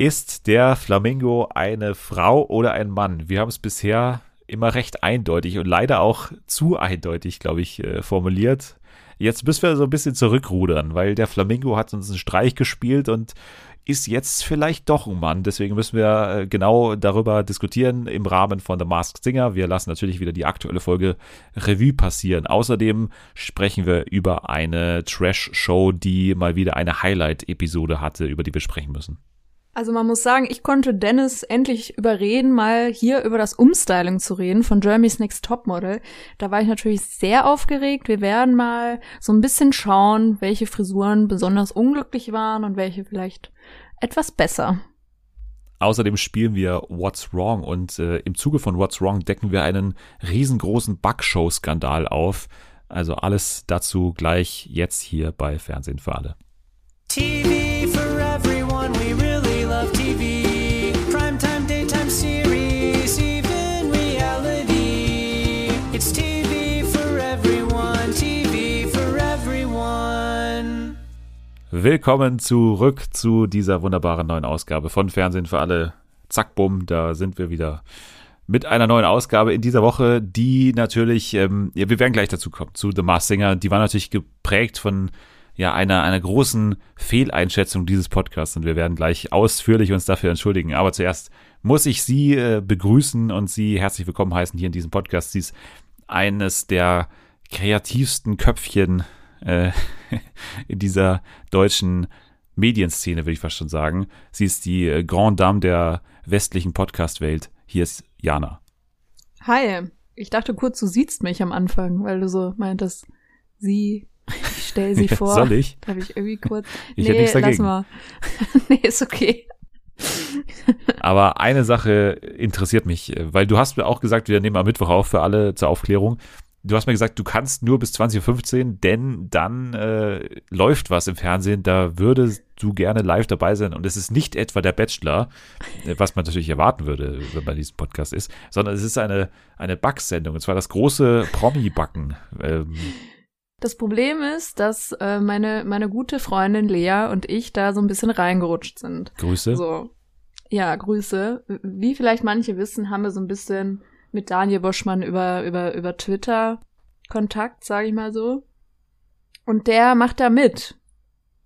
Ist der Flamingo eine Frau oder ein Mann? Wir haben es bisher immer recht eindeutig und leider auch zu eindeutig, glaube ich, äh, formuliert. Jetzt müssen wir so ein bisschen zurückrudern, weil der Flamingo hat uns einen Streich gespielt und ist jetzt vielleicht doch ein Mann. Deswegen müssen wir äh, genau darüber diskutieren im Rahmen von The Masked Singer. Wir lassen natürlich wieder die aktuelle Folge Revue passieren. Außerdem sprechen wir über eine Trash-Show, die mal wieder eine Highlight-Episode hatte, über die wir sprechen müssen. Also man muss sagen, ich konnte Dennis endlich überreden, mal hier über das Umstyling zu reden von Jeremy's Next Topmodel. Da war ich natürlich sehr aufgeregt. Wir werden mal so ein bisschen schauen, welche Frisuren besonders unglücklich waren und welche vielleicht etwas besser. Außerdem spielen wir What's Wrong und äh, im Zuge von What's Wrong decken wir einen riesengroßen Backshow-Skandal auf. Also alles dazu gleich jetzt hier bei Fernsehen für alle. TV Willkommen zurück zu dieser wunderbaren neuen Ausgabe von Fernsehen für alle. Zack, bumm, da sind wir wieder mit einer neuen Ausgabe in dieser Woche, die natürlich, ähm, ja, wir werden gleich dazu kommen, zu The Mars Singer. Die war natürlich geprägt von ja, einer, einer großen Fehleinschätzung dieses Podcasts und wir werden gleich ausführlich uns dafür entschuldigen. Aber zuerst muss ich Sie äh, begrüßen und Sie herzlich willkommen heißen hier in diesem Podcast. Sie ist eines der kreativsten Köpfchen äh, in dieser deutschen Medienszene, würde ich fast schon sagen. Sie ist die äh, Grand Dame der westlichen Podcast-Welt. Hier ist Jana. Hi. Ich dachte kurz, du siehst mich am Anfang, weil du so meintest, sie ich stell sie vor. Soll ich? Habe ich irgendwie kurz. Ich nee, hätte nichts dagegen. lass mal. nee, ist okay. Aber eine Sache interessiert mich, weil du hast mir auch gesagt, wir nehmen am Mittwoch auf für alle zur Aufklärung. Du hast mir gesagt, du kannst nur bis 20.15 Uhr, denn dann äh, läuft was im Fernsehen, da würdest du gerne live dabei sein. Und es ist nicht etwa der Bachelor, äh, was man natürlich erwarten würde, wenn man diesem Podcast ist, sondern es ist eine, eine Backsendung, und zwar das große Promi-Backen. Ähm, Das Problem ist, dass äh, meine, meine gute Freundin Lea und ich da so ein bisschen reingerutscht sind. Grüße. So. Ja, Grüße. Wie vielleicht manche wissen, haben wir so ein bisschen mit Daniel Boschmann über, über, über Twitter Kontakt, sage ich mal so. Und der macht da mit.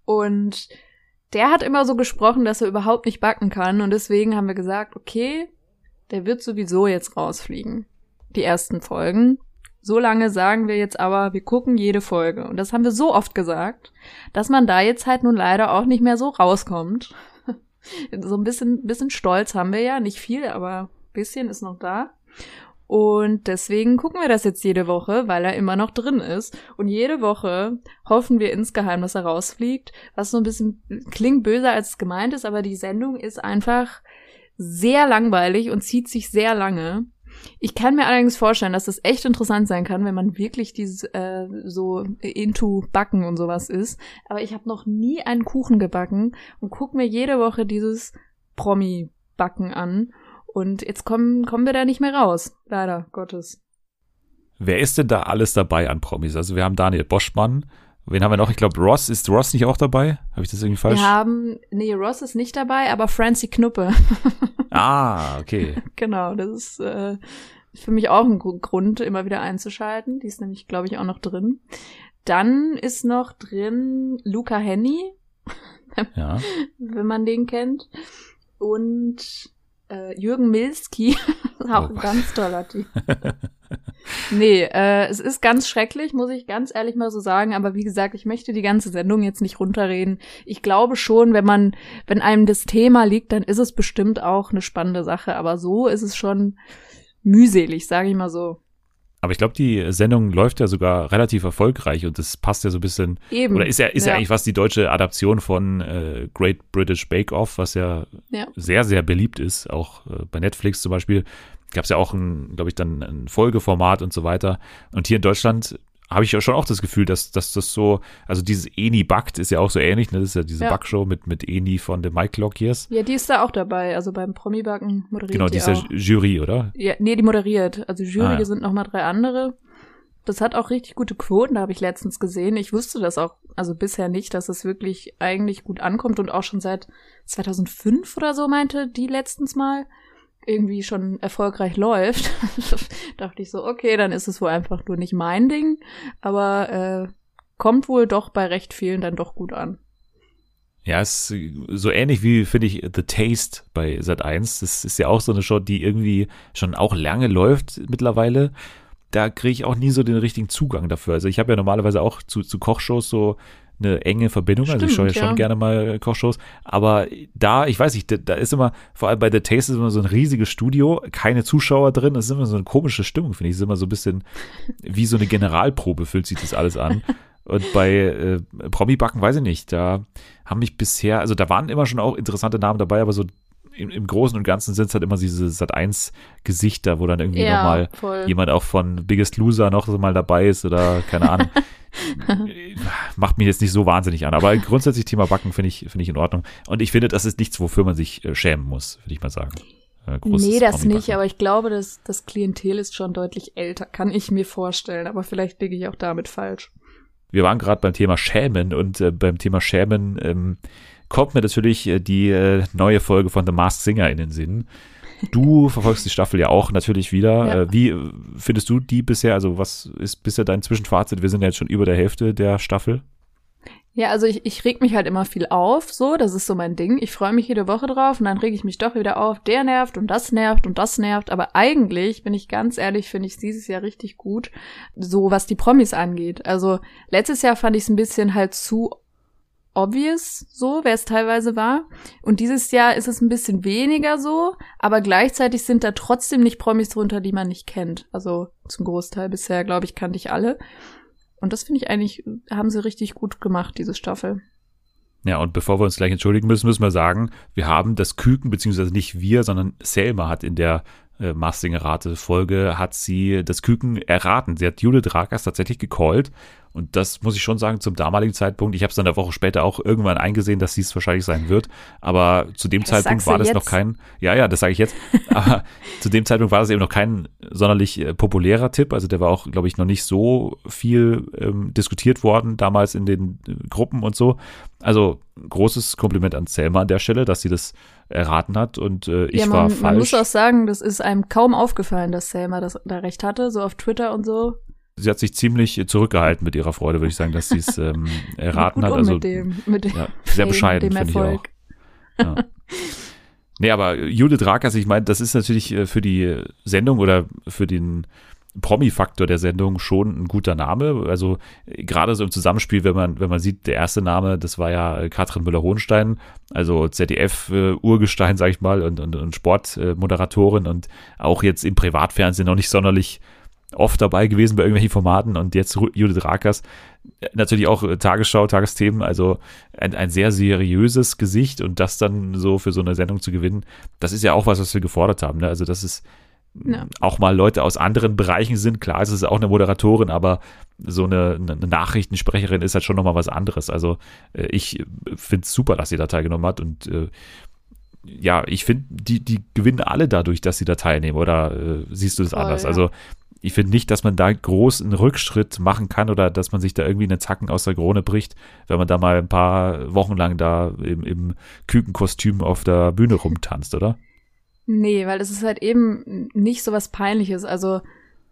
Und der hat immer so gesprochen, dass er überhaupt nicht backen kann. Und deswegen haben wir gesagt, okay, der wird sowieso jetzt rausfliegen. Die ersten Folgen. So lange sagen wir jetzt aber, wir gucken jede Folge. Und das haben wir so oft gesagt, dass man da jetzt halt nun leider auch nicht mehr so rauskommt. so ein bisschen, bisschen Stolz haben wir ja. Nicht viel, aber ein bisschen ist noch da. Und deswegen gucken wir das jetzt jede Woche, weil er immer noch drin ist. Und jede Woche hoffen wir insgeheim, dass er rausfliegt, was so ein bisschen klingt böser, als es gemeint ist, aber die Sendung ist einfach sehr langweilig und zieht sich sehr lange. Ich kann mir allerdings vorstellen, dass das echt interessant sein kann, wenn man wirklich dieses äh, so into Backen und sowas ist. Aber ich habe noch nie einen Kuchen gebacken und guck mir jede Woche dieses Promi-Backen an. Und jetzt kommen, kommen wir da nicht mehr raus. Leider Gottes. Wer ist denn da alles dabei an Promis? Also wir haben Daniel Boschmann. Wen haben wir noch? Ich glaube, Ross. Ist Ross nicht auch dabei? Habe ich das irgendwie falsch? Wir haben, nee, Ross ist nicht dabei, aber Francie Knuppe. ah, okay. genau, das ist äh, für mich auch ein Grund, immer wieder einzuschalten. Die ist nämlich, glaube ich, auch noch drin. Dann ist noch drin Luca Henny, ja. wenn man den kennt. Und äh, Jürgen Milski, auch Oh. ein ganz toller Typ. nee, äh, es ist ganz schrecklich, muss ich ganz ehrlich mal so sagen. Aber wie gesagt, ich möchte die ganze Sendung jetzt nicht runterreden. Ich glaube schon, wenn man, wenn einem das Thema liegt, dann ist es bestimmt auch eine spannende Sache. Aber so ist es schon mühselig, sage ich mal so. Aber ich glaube, die Sendung läuft ja sogar relativ erfolgreich und das passt ja so ein bisschen. Eben. Oder ist ja, ist ja. Ja. eigentlich was die deutsche Adaption von äh, Great British Bake Off, was ja, Ja. sehr, sehr beliebt ist, auch äh, bei Netflix zum Beispiel. Gab es ja auch ein, glaube ich, dann ein Folgeformat und so weiter. Und hier in Deutschland habe ich ja schon auch das Gefühl, dass, dass das so, also dieses Eni backt ist ja auch so ähnlich, ne? Das ist ja diese Ja. Backshow mit, mit Eni von den Mike Lockyears. Ja, die ist da auch dabei. Also beim Promi-Backen moderiert Genau, die diese auch. Jury, oder? Ja, nee, die moderiert. Also Jury Ah, ja. sind noch mal drei andere. Das hat auch richtig gute Quoten, da habe ich letztens gesehen. Ich wusste das auch, also bisher nicht, dass es wirklich eigentlich gut ankommt und auch schon seit 2005 oder so meinte die letztens mal irgendwie schon erfolgreich läuft. dachte ich so, okay, dann ist es wohl einfach nur nicht mein Ding, aber äh, kommt wohl doch bei recht vielen dann doch gut an. Ja, ist so ähnlich wie, finde ich, The Taste bei Sat1. Das ist ja auch so eine Show, die irgendwie schon auch lange läuft mittlerweile. Da kriege ich auch nie so den richtigen Zugang dafür. Also ich habe ja normalerweise auch zu, zu Kochshows so eine enge Verbindung. Stimmt, also ich schaue ja, schon gerne mal Kochshows. Aber da, ich weiß nicht, da, ist immer, vor allem bei The Taste ist immer so ein riesiges Studio, keine Zuschauer drin. Das ist immer so eine komische Stimmung, finde ich. Das ist immer so ein bisschen wie so eine Generalprobe, fühlt sich das alles an. Und bei äh, Promi-Backen weiß ich nicht, da haben mich bisher, also da waren immer schon auch interessante Namen dabei, aber so im, im Großen und Ganzen sind es halt immer diese Sat1-Gesichter, wo dann irgendwie ja, nochmal voll. jemand auch von Biggest Loser noch so mal dabei ist oder keine Ahnung. Macht mich jetzt nicht so wahnsinnig an. Aber grundsätzlich Thema Backen finde ich, finde ich in Ordnung. Und ich finde, das ist nichts, wofür man sich äh, schämen muss, würde ich mal sagen. Äh, nee, das nicht, aber ich glaube, dass das Klientel ist schon deutlich älter, kann ich mir vorstellen. Aber vielleicht liege ich auch damit falsch wir waren gerade beim Thema Schämen und äh, beim Thema Schämen ähm, kommt mir natürlich äh, die äh, neue Folge von The Masked Singer in den Sinn. Du verfolgst die Staffel ja auch natürlich wieder. Ja. Äh, wie findest du die bisher? Also was ist bisher dein Zwischenfazit? Wir sind ja jetzt schon über der Hälfte der Staffel. Ja, also ich, ich reg mich halt immer viel auf, so, das ist so mein Ding. Ich freue mich jede Woche drauf und dann reg ich mich doch wieder auf, der nervt und das nervt und das nervt. Aber eigentlich, bin ich ganz ehrlich, finde ich es dieses Jahr richtig gut, so was die Promis angeht. Also letztes Jahr fand ich es ein bisschen halt zu obvious, so, wer es teilweise war. Und dieses Jahr ist es ein bisschen weniger so, aber gleichzeitig sind da trotzdem nicht Promis drunter, die man nicht kennt. Also zum Großteil bisher, glaube ich, kannte ich alle. Und das finde ich eigentlich, haben sie richtig gut gemacht, diese Staffel. Ja, und bevor wir uns gleich entschuldigen müssen, müssen wir sagen, wir haben das Küken, beziehungsweise nicht wir, sondern Selma hat in der äh, Mastinger-Rate-Folge, hat sie das Küken erraten. Sie hat Judith Rakers tatsächlich gecallt und das muss ich schon sagen, zum damaligen Zeitpunkt, ich habe es dann eine Woche später auch irgendwann eingesehen, dass dies wahrscheinlich sein wird. Aber zu dem das Zeitpunkt war das jetzt? noch kein, ja, ja, das sage ich jetzt. aber zu dem Zeitpunkt war das eben noch kein sonderlich äh, populärer Tipp. Also der war auch, glaube ich, noch nicht so viel ähm, diskutiert worden, damals in den äh, Gruppen und so. Also großes Kompliment an Selma an der Stelle, dass sie das erraten hat und äh, ich ja, man, war falsch. Man muss auch sagen, das ist einem kaum aufgefallen, dass Selma das da recht hatte, so auf Twitter und so sie hat sich ziemlich zurückgehalten mit ihrer Freude, würde ich sagen, dass sie es ähm, erraten hat. Also mit dem, mit ja, sehr bescheiden, finde ich auch. Ja. Nee, aber Judith Rakers, ich meine, das ist natürlich äh, für die Sendung oder für den Promi-Faktor der Sendung schon ein guter Name. Also gerade so im Zusammenspiel, wenn man, wenn man sieht, der erste Name, das war ja äh, Katrin Müller-Hohenstein, also ZDF-Urgestein, äh, sag ich mal, und, und, und Sportmoderatorin und auch jetzt im Privatfernsehen noch nicht sonderlich oft dabei gewesen bei irgendwelchen Formaten und jetzt Judith Rakers. Natürlich auch äh, Tagesschau, Tagesthemen, also ein, ein sehr seriöses Gesicht und das dann so für so eine Sendung zu gewinnen, das ist ja auch was, was wir gefordert haben. Ne? Also, dass es ja. auch mal Leute aus anderen Bereichen sind. Klar, es ist auch eine Moderatorin, aber so eine, eine Nachrichtensprecherin ist halt schon nochmal was anderes. Also, äh, ich finde es super, dass sie da teilgenommen hat und äh, ja, ich finde, die, die gewinnen alle dadurch, dass sie da teilnehmen, oder äh, siehst du das Voll, anders? Ja. Also ich finde nicht, dass man da groß einen Rückschritt machen kann oder dass man sich da irgendwie einen Zacken aus der Krone bricht, wenn man da mal ein paar Wochen lang da im, im Kükenkostüm auf der Bühne rumtanzt, oder? Nee, weil es ist halt eben nicht so was Peinliches. Also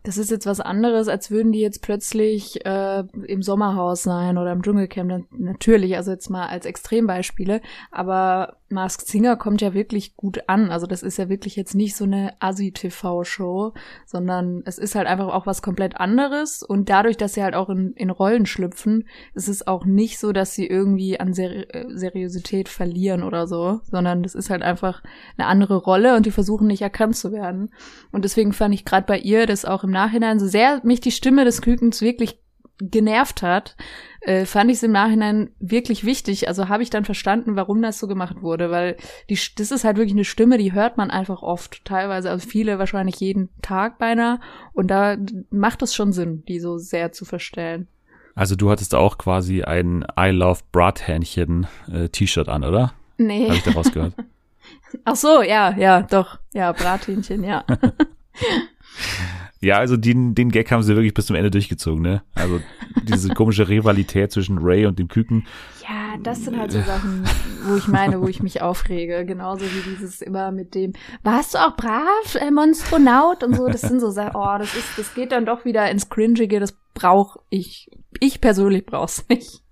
das ist jetzt was anderes, als würden die jetzt plötzlich äh, im Sommerhaus sein oder im Dschungelcamp. Natürlich, also jetzt mal als Extrembeispiele. Aber Masked Singer kommt ja wirklich gut an. Also das ist ja wirklich jetzt nicht so eine Assi-TV-Show, sondern es ist halt einfach auch was komplett anderes. Und dadurch, dass sie halt auch in, in Rollen schlüpfen, ist es auch nicht so, dass sie irgendwie an Seri äh, Seriosität verlieren oder so, sondern das ist halt einfach eine andere Rolle und die versuchen nicht erkannt zu werden. Und deswegen fand ich gerade bei ihr das auch im Nachhinein, so sehr mich die Stimme des Kükens wirklich genervt hat, äh, fand ich es im Nachhinein wirklich wichtig. Also habe ich dann verstanden, warum das so gemacht wurde, weil die, das ist halt wirklich eine Stimme, die hört man einfach oft, teilweise, also viele wahrscheinlich jeden Tag beinahe. Und da macht es schon Sinn, die so sehr zu verstellen. Also du hattest auch quasi ein I Love Brathähnchen äh, T-Shirt an, oder? Nee. Habe ich daraus gehört. Ach so, ja, ja, doch. Ja, Brathähnchen, ja. Ja, also den, den Gag haben sie wirklich bis zum Ende durchgezogen, ne? Also diese komische Rivalität zwischen Ray und dem Küken. Ja, das sind halt so Sachen, wo ich meine, wo ich mich aufrege. Genauso wie dieses immer mit dem, warst du auch brav, äh, Monstronaut und so. Das sind so Sachen, oh, das ist, das geht dann doch wieder ins Cringige, das brauche ich. Ich persönlich brauch's nicht.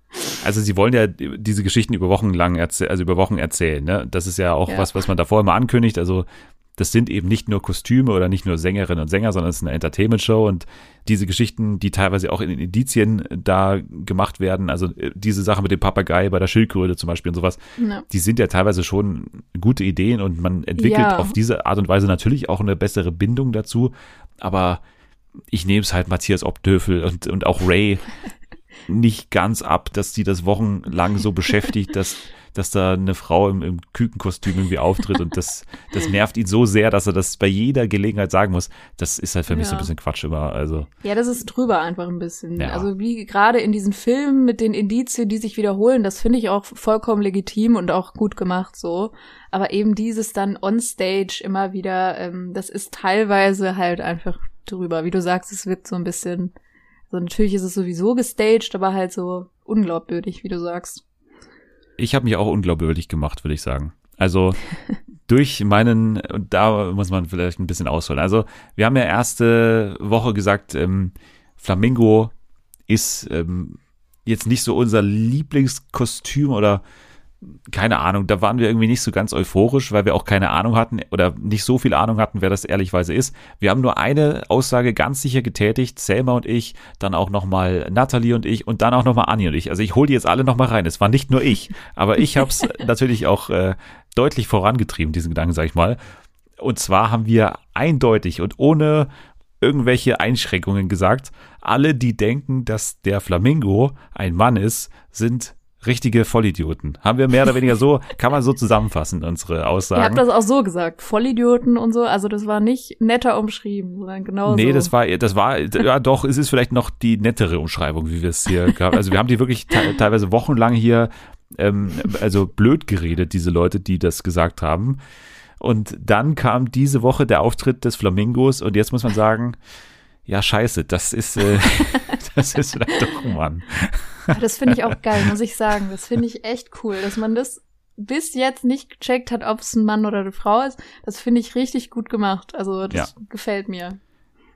Also sie wollen ja diese Geschichten über Wochen lang erzählen, also über Wochen erzählen, ne? Das ist ja auch ja. was, was man davor immer ankündigt. Also das sind eben nicht nur Kostüme oder nicht nur Sängerinnen und Sänger, sondern es ist eine Entertainment-Show und diese Geschichten, die teilweise auch in den Indizien da gemacht werden, also äh, diese Sache mit dem Papagei bei der Schildkröte zum Beispiel und sowas, ja. die sind ja teilweise schon gute Ideen und man entwickelt ja. auf diese Art und Weise natürlich auch eine bessere Bindung dazu, aber ich nehme es halt Matthias Obdöfel und, und auch Ray nicht ganz ab, dass die das wochenlang so beschäftigt, dass dass da eine Frau im, im Kükenkostüm irgendwie auftritt und das, das nervt ihn so sehr, dass er das bei jeder Gelegenheit sagen muss. Das ist halt für mich so ein bisschen Quatsch immer. Also. Ja, das ist drüber einfach ein bisschen. Ja. Also wie gerade in diesen Filmen mit den Indizien, die sich wiederholen, das finde ich auch vollkommen legitim und auch gut gemacht so. Aber eben dieses dann on stage immer wieder, ähm, das ist teilweise halt einfach drüber. Wie du sagst, es wirkt so ein bisschen, so natürlich ist es sowieso gestaged, aber halt so unglaubwürdig, wie du sagst ich habe mich auch unglaubwürdig gemacht, würde ich sagen. Also durch meinen, und da muss man vielleicht ein bisschen ausholen. Also wir haben ja erste Woche gesagt, ähm, Flamingo ist ähm, jetzt nicht so unser Lieblingskostüm oder keine Ahnung, da waren wir irgendwie nicht so ganz euphorisch, weil wir auch keine Ahnung hatten oder nicht so viel Ahnung hatten, wer das ehrlichweise ist. Wir haben nur eine Aussage ganz sicher getätigt, Selma und ich, dann auch nochmal Natalie und ich und dann auch nochmal Annie und ich. Also ich hole die jetzt alle nochmal rein. Es war nicht nur ich, aber ich habe es natürlich auch äh, deutlich vorangetrieben, diesen Gedanken, sag ich mal. Und zwar haben wir eindeutig und ohne irgendwelche Einschränkungen gesagt, alle, die denken, dass der Flamingo ein Mann ist, sind richtige Vollidioten. Haben wir mehr oder weniger so, kann man so zusammenfassen, unsere Aussagen. Ihr habt das auch so gesagt, Vollidioten und so, also das war nicht netter umschrieben, sondern genau Nee, so. das war, das war, ja doch, es ist vielleicht noch die nettere Umschreibung, wie wir es hier gehabt Also wir haben die wirklich te teilweise wochenlang hier, ähm, also blöd geredet, diese Leute, die das gesagt haben. Und dann kam diese Woche der Auftritt des Flamingos und jetzt muss man sagen, ja scheiße, das ist, äh, das ist vielleicht doch ein Mann. Das finde ich auch geil, muss ich sagen. Das finde ich echt cool, dass man das bis jetzt nicht gecheckt hat, ob es ein Mann oder eine Frau ist. Das finde ich richtig gut gemacht. Also das ja. gefällt mir.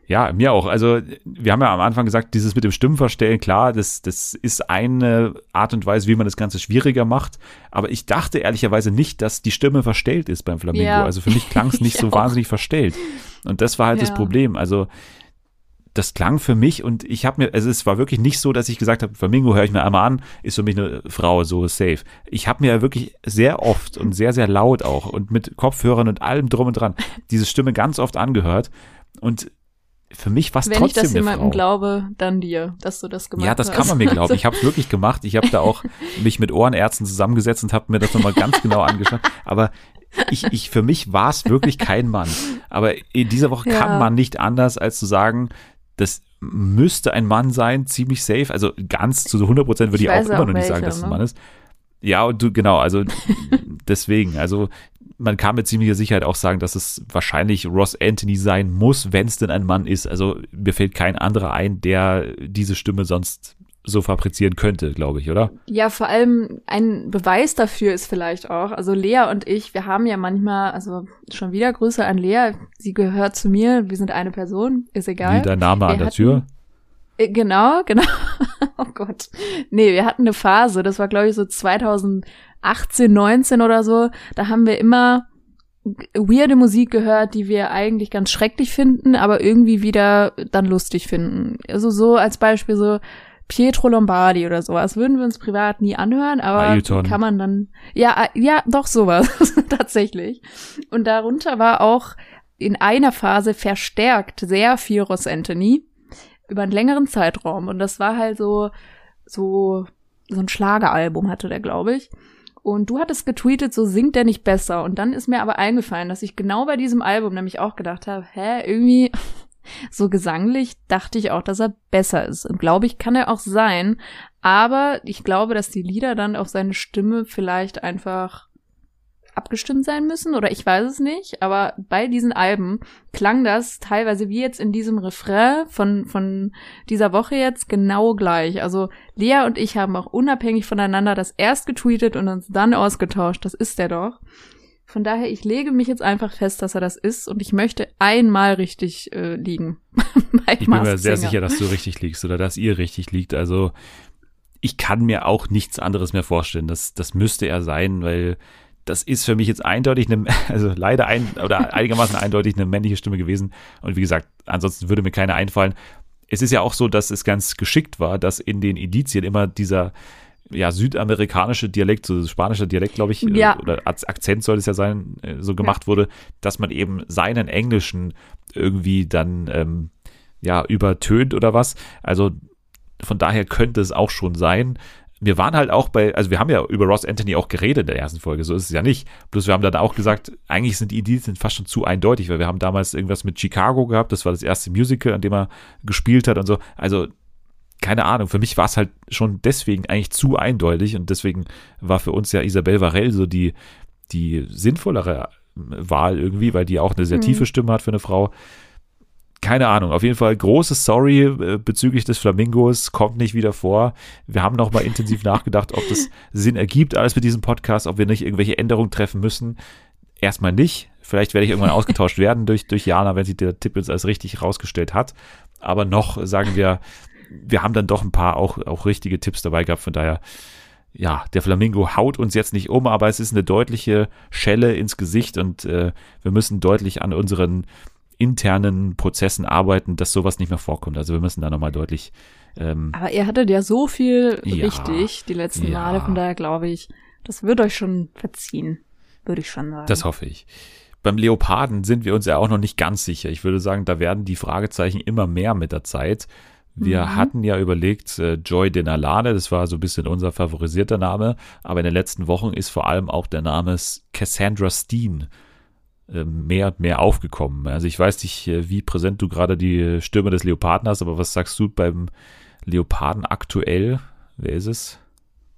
Ja, mir auch. Also wir haben ja am Anfang gesagt, dieses mit dem Stimmenverstellen, klar, das, das ist eine Art und Weise, wie man das Ganze schwieriger macht. Aber ich dachte ehrlicherweise nicht, dass die Stimme verstellt ist beim Flamingo. Ja. Also für mich klang es nicht so auch. wahnsinnig verstellt. Und das war halt ja. das Problem. Also das klang für mich und ich habe mir, also es war wirklich nicht so, dass ich gesagt habe, Flamingo höre ich mir einmal an, ist für mich eine Frau so safe. Ich habe mir wirklich sehr oft und sehr, sehr laut auch und mit Kopfhörern und allem drum und dran diese Stimme ganz oft angehört und für mich war es trotzdem ich das jemandem glaube, dann dir, dass du das gemacht hast. Ja, das hast. kann man mir glauben. Ich habe es wirklich gemacht. Ich habe da auch mich mit Ohrenärzten zusammengesetzt und habe mir das nochmal ganz genau angeschaut. Aber ich, ich, für mich war es wirklich kein Mann. Aber in dieser Woche ja. kann man nicht anders, als zu sagen, das müsste ein Mann sein, ziemlich safe. Also ganz zu 100 Prozent würde ich, ich auch immer noch nicht sagen, dass es ein Mann ist. Ja, und du, genau, also deswegen, also man kann mit ziemlicher Sicherheit auch sagen, dass es wahrscheinlich Ross Anthony sein muss, wenn es denn ein Mann ist. Also mir fällt kein anderer ein, der diese Stimme sonst so fabrizieren könnte, glaube ich, oder? Ja, vor allem ein Beweis dafür ist vielleicht auch, also Lea und ich, wir haben ja manchmal, also schon wieder Grüße an Lea, sie gehört zu mir, wir sind eine Person, ist egal. Wie dein Name wir an der hatten, Tür? Äh, genau, genau. oh Gott. Nee, wir hatten eine Phase, das war glaube ich so 2018, 19 oder so, da haben wir immer weirde Musik gehört, die wir eigentlich ganz schrecklich finden, aber irgendwie wieder dann lustig finden. Also so als Beispiel so Pietro Lombardi oder sowas. Würden wir uns privat nie anhören, aber Ailton. kann man dann. Ja, ja, doch sowas. tatsächlich. Und darunter war auch in einer Phase verstärkt sehr viel Ross Anthony über einen längeren Zeitraum. Und das war halt so, so, so ein Schlageralbum hatte der, glaube ich. Und du hattest getweetet, so singt der nicht besser. Und dann ist mir aber eingefallen, dass ich genau bei diesem Album nämlich auch gedacht habe, hä, irgendwie so gesanglich dachte ich auch, dass er besser ist. Und glaube ich, kann er auch sein. Aber ich glaube, dass die Lieder dann auf seine Stimme vielleicht einfach abgestimmt sein müssen oder ich weiß es nicht, aber bei diesen Alben klang das teilweise wie jetzt in diesem Refrain von, von dieser Woche jetzt genau gleich. Also Lea und ich haben auch unabhängig voneinander das erst getweetet und uns dann ausgetauscht. Das ist der doch. Von daher, ich lege mich jetzt einfach fest, dass er das ist und ich möchte einmal richtig äh, liegen. ich bin mir sehr sicher, dass du richtig liegst oder dass ihr richtig liegt. Also ich kann mir auch nichts anderes mehr vorstellen. Das, das müsste er sein, weil das ist für mich jetzt eindeutig eine, also leider ein oder einigermaßen eindeutig eine männliche Stimme gewesen. Und wie gesagt, ansonsten würde mir keine einfallen. Es ist ja auch so, dass es ganz geschickt war, dass in den Indizien immer dieser ja, südamerikanische Dialekt, so spanischer Dialekt, glaube ich, äh, ja. oder Akzent soll es ja sein, äh, so gemacht ja. wurde, dass man eben seinen Englischen irgendwie dann ähm, ja übertönt oder was. Also von daher könnte es auch schon sein. Wir waren halt auch bei, also wir haben ja über Ross Anthony auch geredet in der ersten Folge, so ist es ja nicht. Plus wir haben dann auch gesagt, eigentlich sind die Indizien fast schon zu eindeutig, weil wir haben damals irgendwas mit Chicago gehabt, das war das erste Musical, an dem er gespielt hat und so. Also keine Ahnung, für mich war es halt schon deswegen eigentlich zu eindeutig und deswegen war für uns ja Isabelle Varell so die, die sinnvollere Wahl irgendwie, weil die auch eine sehr mhm. tiefe Stimme hat für eine Frau. Keine Ahnung, auf jeden Fall großes Sorry äh, bezüglich des Flamingos, kommt nicht wieder vor. Wir haben nochmal intensiv nachgedacht, ob das Sinn ergibt, alles mit diesem Podcast, ob wir nicht irgendwelche Änderungen treffen müssen. Erstmal nicht. Vielleicht werde ich irgendwann ausgetauscht werden durch, durch Jana, wenn sie der Tipp jetzt als richtig rausgestellt hat. Aber noch sagen wir, wir haben dann doch ein paar auch, auch richtige Tipps dabei gehabt. Von daher, ja, der Flamingo haut uns jetzt nicht um, aber es ist eine deutliche Schelle ins Gesicht und äh, wir müssen deutlich an unseren internen Prozessen arbeiten, dass sowas nicht mehr vorkommt. Also wir müssen da nochmal deutlich. Ähm, aber ihr hattet ja so viel ja, richtig die letzten ja. Male, von daher glaube ich, das wird euch schon verziehen, würde ich schon sagen. Das hoffe ich. Beim Leoparden sind wir uns ja auch noch nicht ganz sicher. Ich würde sagen, da werden die Fragezeichen immer mehr mit der Zeit. Wir mhm. hatten ja überlegt, äh, Joy Denalane, das war so ein bisschen unser favorisierter Name, aber in den letzten Wochen ist vor allem auch der Name Cassandra Steen äh, mehr und mehr aufgekommen. Also ich weiß nicht, äh, wie präsent du gerade die Stimme des Leoparden hast, aber was sagst du beim Leoparden aktuell? Wer ist es?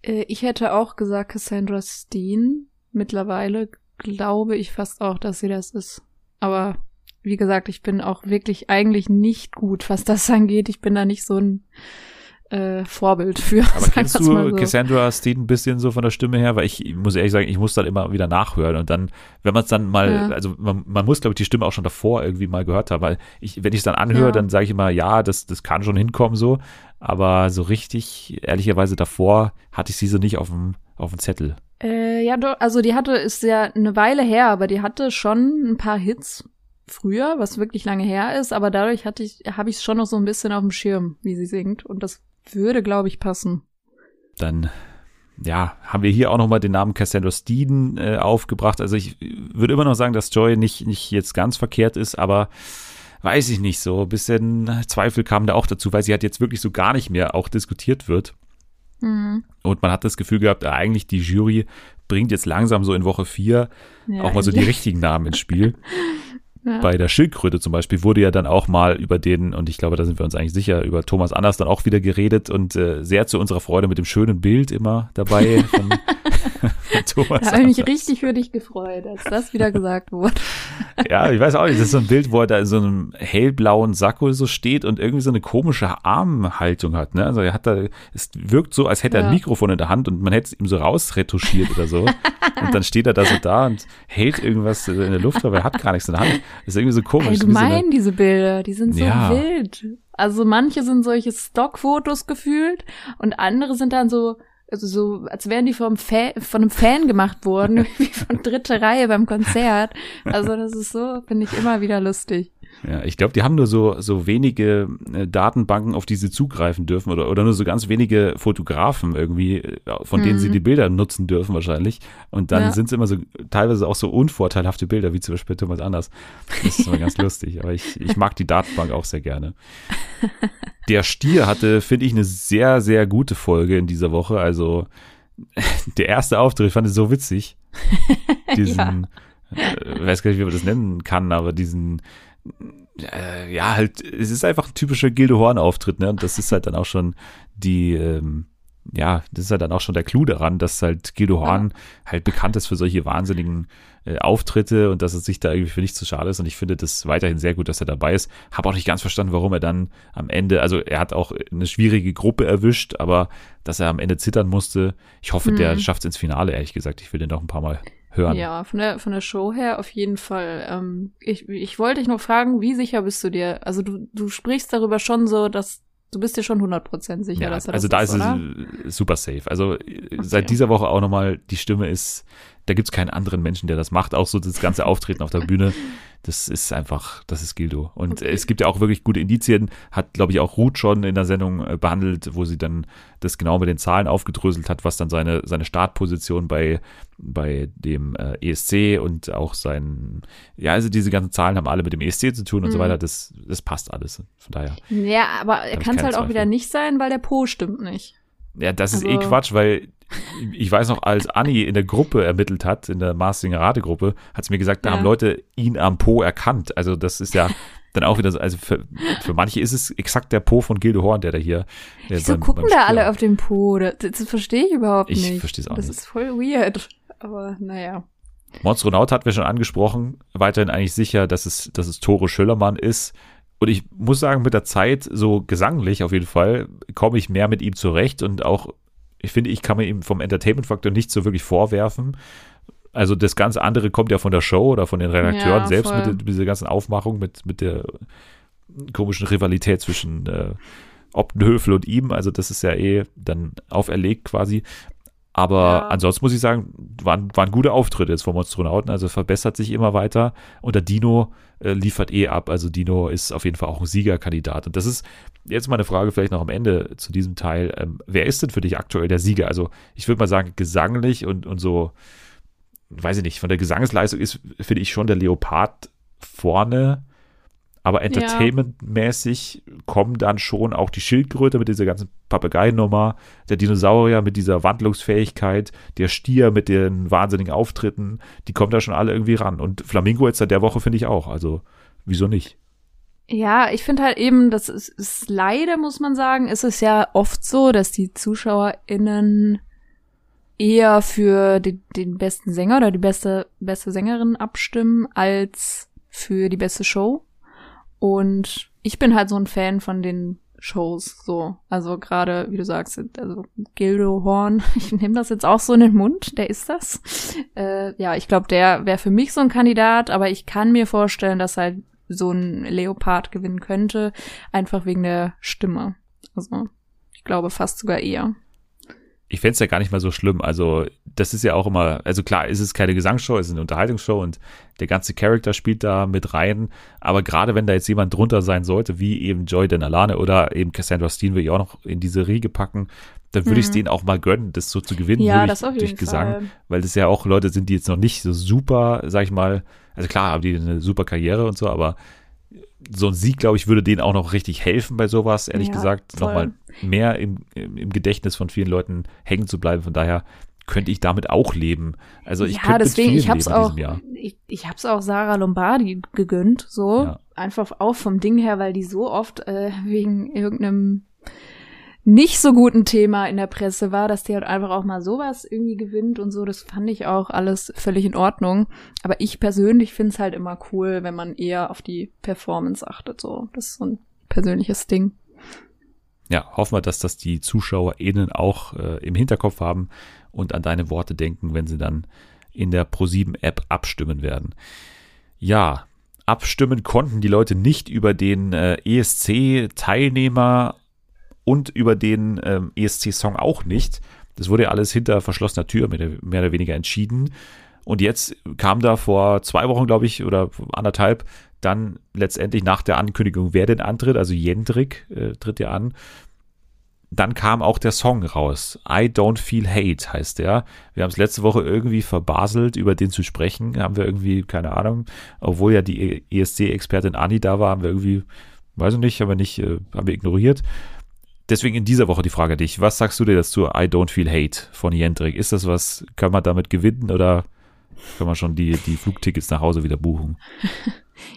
Äh, ich hätte auch gesagt Cassandra Steen. Mittlerweile glaube ich fast auch, dass sie das ist. Aber wie gesagt, ich bin auch wirklich eigentlich nicht gut, was das angeht. Ich bin da nicht so ein äh, Vorbild für. Aber kennst du so. Cassandra Steen ein bisschen so von der Stimme her? Weil ich, ich muss ehrlich sagen, ich muss dann immer wieder nachhören und dann, wenn man es dann mal, ja. also man, man muss, glaube ich, die Stimme auch schon davor irgendwie mal gehört haben, weil ich, wenn ich es dann anhöre, ja. dann sage ich immer, ja, das, das kann schon hinkommen so, aber so richtig, ehrlicherweise davor hatte ich sie so nicht auf dem, auf dem Zettel. Äh, ja, doch, also die hatte, ist ja eine Weile her, aber die hatte schon ein paar Hits früher, was wirklich lange her ist, aber dadurch hatte ich, habe ich es schon noch so ein bisschen auf dem Schirm, wie sie singt. Und das würde, glaube ich, passen. Dann, ja, haben wir hier auch nochmal den Namen Cassandra Steeden äh, aufgebracht. Also ich würde immer noch sagen, dass Joy nicht, nicht jetzt ganz verkehrt ist, aber weiß ich nicht so. Ein bisschen Zweifel kamen da auch dazu, weil sie halt jetzt wirklich so gar nicht mehr auch diskutiert wird. Mhm. Und man hat das Gefühl gehabt, eigentlich die Jury bringt jetzt langsam so in Woche vier ja, auch mal so die richtigen Namen ins Spiel. Bei der Schildkröte zum Beispiel wurde ja dann auch mal über den, und ich glaube, da sind wir uns eigentlich sicher, über Thomas Anders dann auch wieder geredet und äh, sehr zu unserer Freude mit dem schönen Bild immer dabei von, Thomas. Da habe ich mich richtig für dich gefreut, als das wieder gesagt wurde. ja, ich weiß auch nicht, das ist so ein Bild, wo er da in so einem hellblauen Sakko so steht und irgendwie so eine komische Armhaltung hat. Ne? Also er hat da, es wirkt so, als hätte er ein Mikrofon in der Hand und man hätte es ihm so rausretuschiert oder so. und dann steht er da so da und hält irgendwas in der Luft, aber er hat gar nichts in der Hand. Das ist irgendwie so komisch. Meinst so diese Bilder, die sind so ja. wild. Also manche sind solche Stockfotos gefühlt und andere sind dann so also so, als wären die vom Fan, von einem Fan gemacht worden, wie von dritte Reihe beim Konzert. Also das ist so, finde ich immer wieder lustig. Ja, ich glaube, die haben nur so, so wenige äh, Datenbanken, auf die sie zugreifen dürfen oder, oder nur so ganz wenige Fotografen irgendwie, äh, von denen mhm. sie die Bilder nutzen dürfen wahrscheinlich. Und dann ja. sind es immer so teilweise auch so unvorteilhafte Bilder, wie zum Beispiel Thomas Anders. Das ist immer ganz lustig. Aber ich, ich mag die Datenbank auch sehr gerne. Der Stier hatte, finde ich, eine sehr, sehr gute Folge in dieser Woche. Also der erste Auftritt, ich fand es so witzig. Diesen, ja. äh, weiß gar nicht, wie man das nennen kann, aber diesen äh, ja, halt, es ist einfach ein typischer Gilde Horn-Auftritt, ne? Und das ist halt dann auch schon die, ähm, ja, das ist ja dann auch schon der Clou daran, dass halt Guido Horn ja. halt bekannt ist für solche wahnsinnigen äh, Auftritte und dass es sich da irgendwie für nichts zu schade ist. Und ich finde das weiterhin sehr gut, dass er dabei ist. Habe auch nicht ganz verstanden, warum er dann am Ende, also er hat auch eine schwierige Gruppe erwischt, aber dass er am Ende zittern musste. Ich hoffe, mhm. der schafft es ins Finale, ehrlich gesagt. Ich will den noch ein paar Mal hören. Ja, von der, von der Show her auf jeden Fall. Ähm, ich, ich wollte dich noch fragen, wie sicher bist du dir? Also du, du sprichst darüber schon so, dass Du bist dir schon 100% sicher, ja, dass er also das Also da ist es super safe. Also okay. seit dieser Woche auch nochmal, die Stimme ist, da gibt's keinen anderen Menschen, der das macht. Auch so das ganze Auftreten auf der Bühne das ist einfach, das ist Gildo. Und okay. es gibt ja auch wirklich gute Indizien, hat, glaube ich, auch Ruth schon in der Sendung äh, behandelt, wo sie dann das genau mit den Zahlen aufgedröselt hat, was dann seine, seine Startposition bei, bei dem äh, ESC und auch sein, ja, also diese ganzen Zahlen haben alle mit dem ESC zu tun und mhm. so weiter. Das, das passt alles. Von daher. Ja, aber er kann es halt Zweifel. auch wieder nicht sein, weil der Po stimmt nicht. Ja, das also, ist eh also Quatsch, weil ich weiß noch, als Anni in der Gruppe ermittelt hat, in der Marstinger Rate-Gruppe, hat sie mir gesagt, da ja. haben Leute ihn am Po erkannt. Also das ist ja dann auch wieder so, also für, für manche ist es exakt der Po von Gilde Horn, der da hier. Der Wieso beim, gucken beim da alle auf den Po? Das, das verstehe ich überhaupt nicht. Ich verstehe es auch das nicht. Das ist voll weird. Aber naja. Monstronaut hatten wir schon angesprochen. Weiterhin eigentlich sicher, dass es, dass es Tore Schüllermann ist. Und ich muss sagen, mit der Zeit, so gesanglich auf jeden Fall, komme ich mehr mit ihm zurecht und auch ich finde, ich kann mir ihm vom Entertainment-Faktor nicht so wirklich vorwerfen. Also das ganze andere kommt ja von der Show oder von den Redakteuren ja, selbst mit, mit, dieser ganzen Aufmachung, mit, mit der komischen Rivalität zwischen äh, Optenhöfel und ihm. Also das ist ja eh dann auferlegt quasi. Aber ja. ansonsten muss ich sagen, waren, waren gute Auftritte jetzt vom Monstronauten, also verbessert sich immer weiter. Und der Dino äh, liefert eh ab. Also Dino ist auf jeden Fall auch ein Siegerkandidat. Und das ist jetzt mal eine Frage vielleicht noch am Ende zu diesem Teil. Ähm, wer ist denn für dich aktuell der Sieger? Also ich würde mal sagen, gesanglich und, und so, weiß ich nicht, von der Gesangsleistung ist, finde ich schon der Leopard vorne. Aber entertainmentmäßig kommen dann schon auch die Schildkröte mit dieser ganzen Papageiennummer, der Dinosaurier mit dieser Wandlungsfähigkeit, der Stier mit den wahnsinnigen Auftritten, die kommen da schon alle irgendwie ran. Und Flamingo jetzt seit der Woche finde ich auch. Also, wieso nicht? Ja, ich finde halt eben, das ist, ist leider, muss man sagen, ist es ja oft so, dass die ZuschauerInnen eher für den, den besten Sänger oder die beste, beste Sängerin abstimmen als für die beste Show. Und ich bin halt so ein Fan von den Shows, so. Also gerade, wie du sagst, also Gildo Horn, ich nehme das jetzt auch so in den Mund, der ist das. Äh, ja, ich glaube, der wäre für mich so ein Kandidat, aber ich kann mir vorstellen, dass halt so ein Leopard gewinnen könnte, einfach wegen der Stimme. Also, ich glaube fast sogar eher ich fände es ja gar nicht mal so schlimm. Also, das ist ja auch immer, also klar, ist es keine Gesangsshow, es ist eine Unterhaltungsshow und der ganze Charakter spielt da mit rein. Aber gerade wenn da jetzt jemand drunter sein sollte, wie eben Joy Denalane oder eben Cassandra Steen, will ich auch noch in diese Riege packen, dann würde mhm. ich es denen auch mal gönnen, das so zu gewinnen, ja, das auf durch Gesang. Fall. Weil das ja auch Leute sind, die jetzt noch nicht so super, sag ich mal, also klar haben die eine super Karriere und so, aber so ein Sieg, glaube ich, würde denen auch noch richtig helfen bei sowas, ehrlich ja, gesagt, nochmal mehr im, im Gedächtnis von vielen Leuten hängen zu bleiben. Von daher könnte ich damit auch leben. Also ich ja, könnte deswegen, ich hab's auch, Ich, ich hab's auch Sarah Lombardi gegönnt, so. Ja. Einfach auch vom Ding her, weil die so oft äh, wegen irgendeinem nicht so guten Thema in der Presse war, dass die halt einfach auch mal sowas irgendwie gewinnt und so. Das fand ich auch alles völlig in Ordnung. Aber ich persönlich finde es halt immer cool, wenn man eher auf die Performance achtet. So, das ist so ein persönliches Ding. Ja, hoffen wir, dass das die ZuschauerInnen auch äh, im Hinterkopf haben und an deine Worte denken, wenn sie dann in der Pro7-App abstimmen werden. Ja, abstimmen konnten die Leute nicht über den äh, ESC-Teilnehmer und über den ähm, ESC-Song auch nicht. Das wurde ja alles hinter verschlossener Tür mehr oder weniger entschieden. Und jetzt kam da vor zwei Wochen, glaube ich, oder anderthalb, dann letztendlich nach der Ankündigung, wer denn antritt, also Jendrik äh, tritt ja an. Dann kam auch der Song raus. I Don't Feel Hate heißt der. Wir haben es letzte Woche irgendwie verbaselt, über den zu sprechen. Haben wir irgendwie, keine Ahnung, obwohl ja die ESC-Expertin Anni da war, haben wir irgendwie, weiß ich nicht, haben wir nicht, äh, haben wir ignoriert. Deswegen in dieser Woche die Frage dich. Was sagst du dir dazu I Don't Feel Hate von Jendrik? Ist das was, kann man damit gewinnen oder kann man schon die, die Flugtickets nach Hause wieder buchen?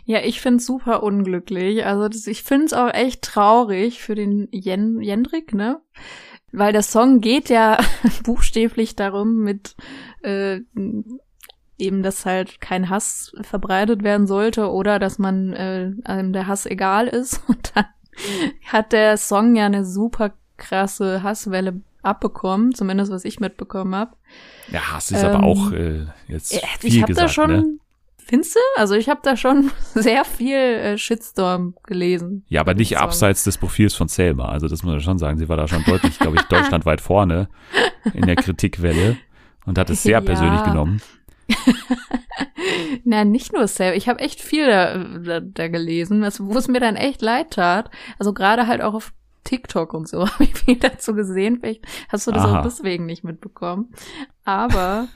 Ja, ich find's super unglücklich. Also das, ich find's auch echt traurig für den Jen, Jendrik, ne? weil der Song geht ja buchstäblich darum, mit äh, eben, dass halt kein Hass verbreitet werden sollte oder dass man äh, einem der Hass egal ist. Und dann hat der Song ja eine super krasse Hasswelle abbekommen, zumindest was ich mitbekommen habe. Ja, Hass ist ähm, aber auch äh, jetzt ja, viel ich hab gesagt, da schon, ne? Findest du? Also ich habe da schon sehr viel äh, Shitstorm gelesen. Ja, aber nicht abseits des Profils von Selma. Also das muss man schon sagen. Sie war da schon deutlich, glaube ich, deutschlandweit vorne in der Kritikwelle und hat es sehr ja. persönlich genommen. Na, nicht nur Selma. Ich habe echt viel da, da, da gelesen, was, wo es mir dann echt leid tat. Also gerade halt auch auf TikTok und so habe ich viel dazu gesehen. Vielleicht hast du das Aha. auch deswegen nicht mitbekommen. Aber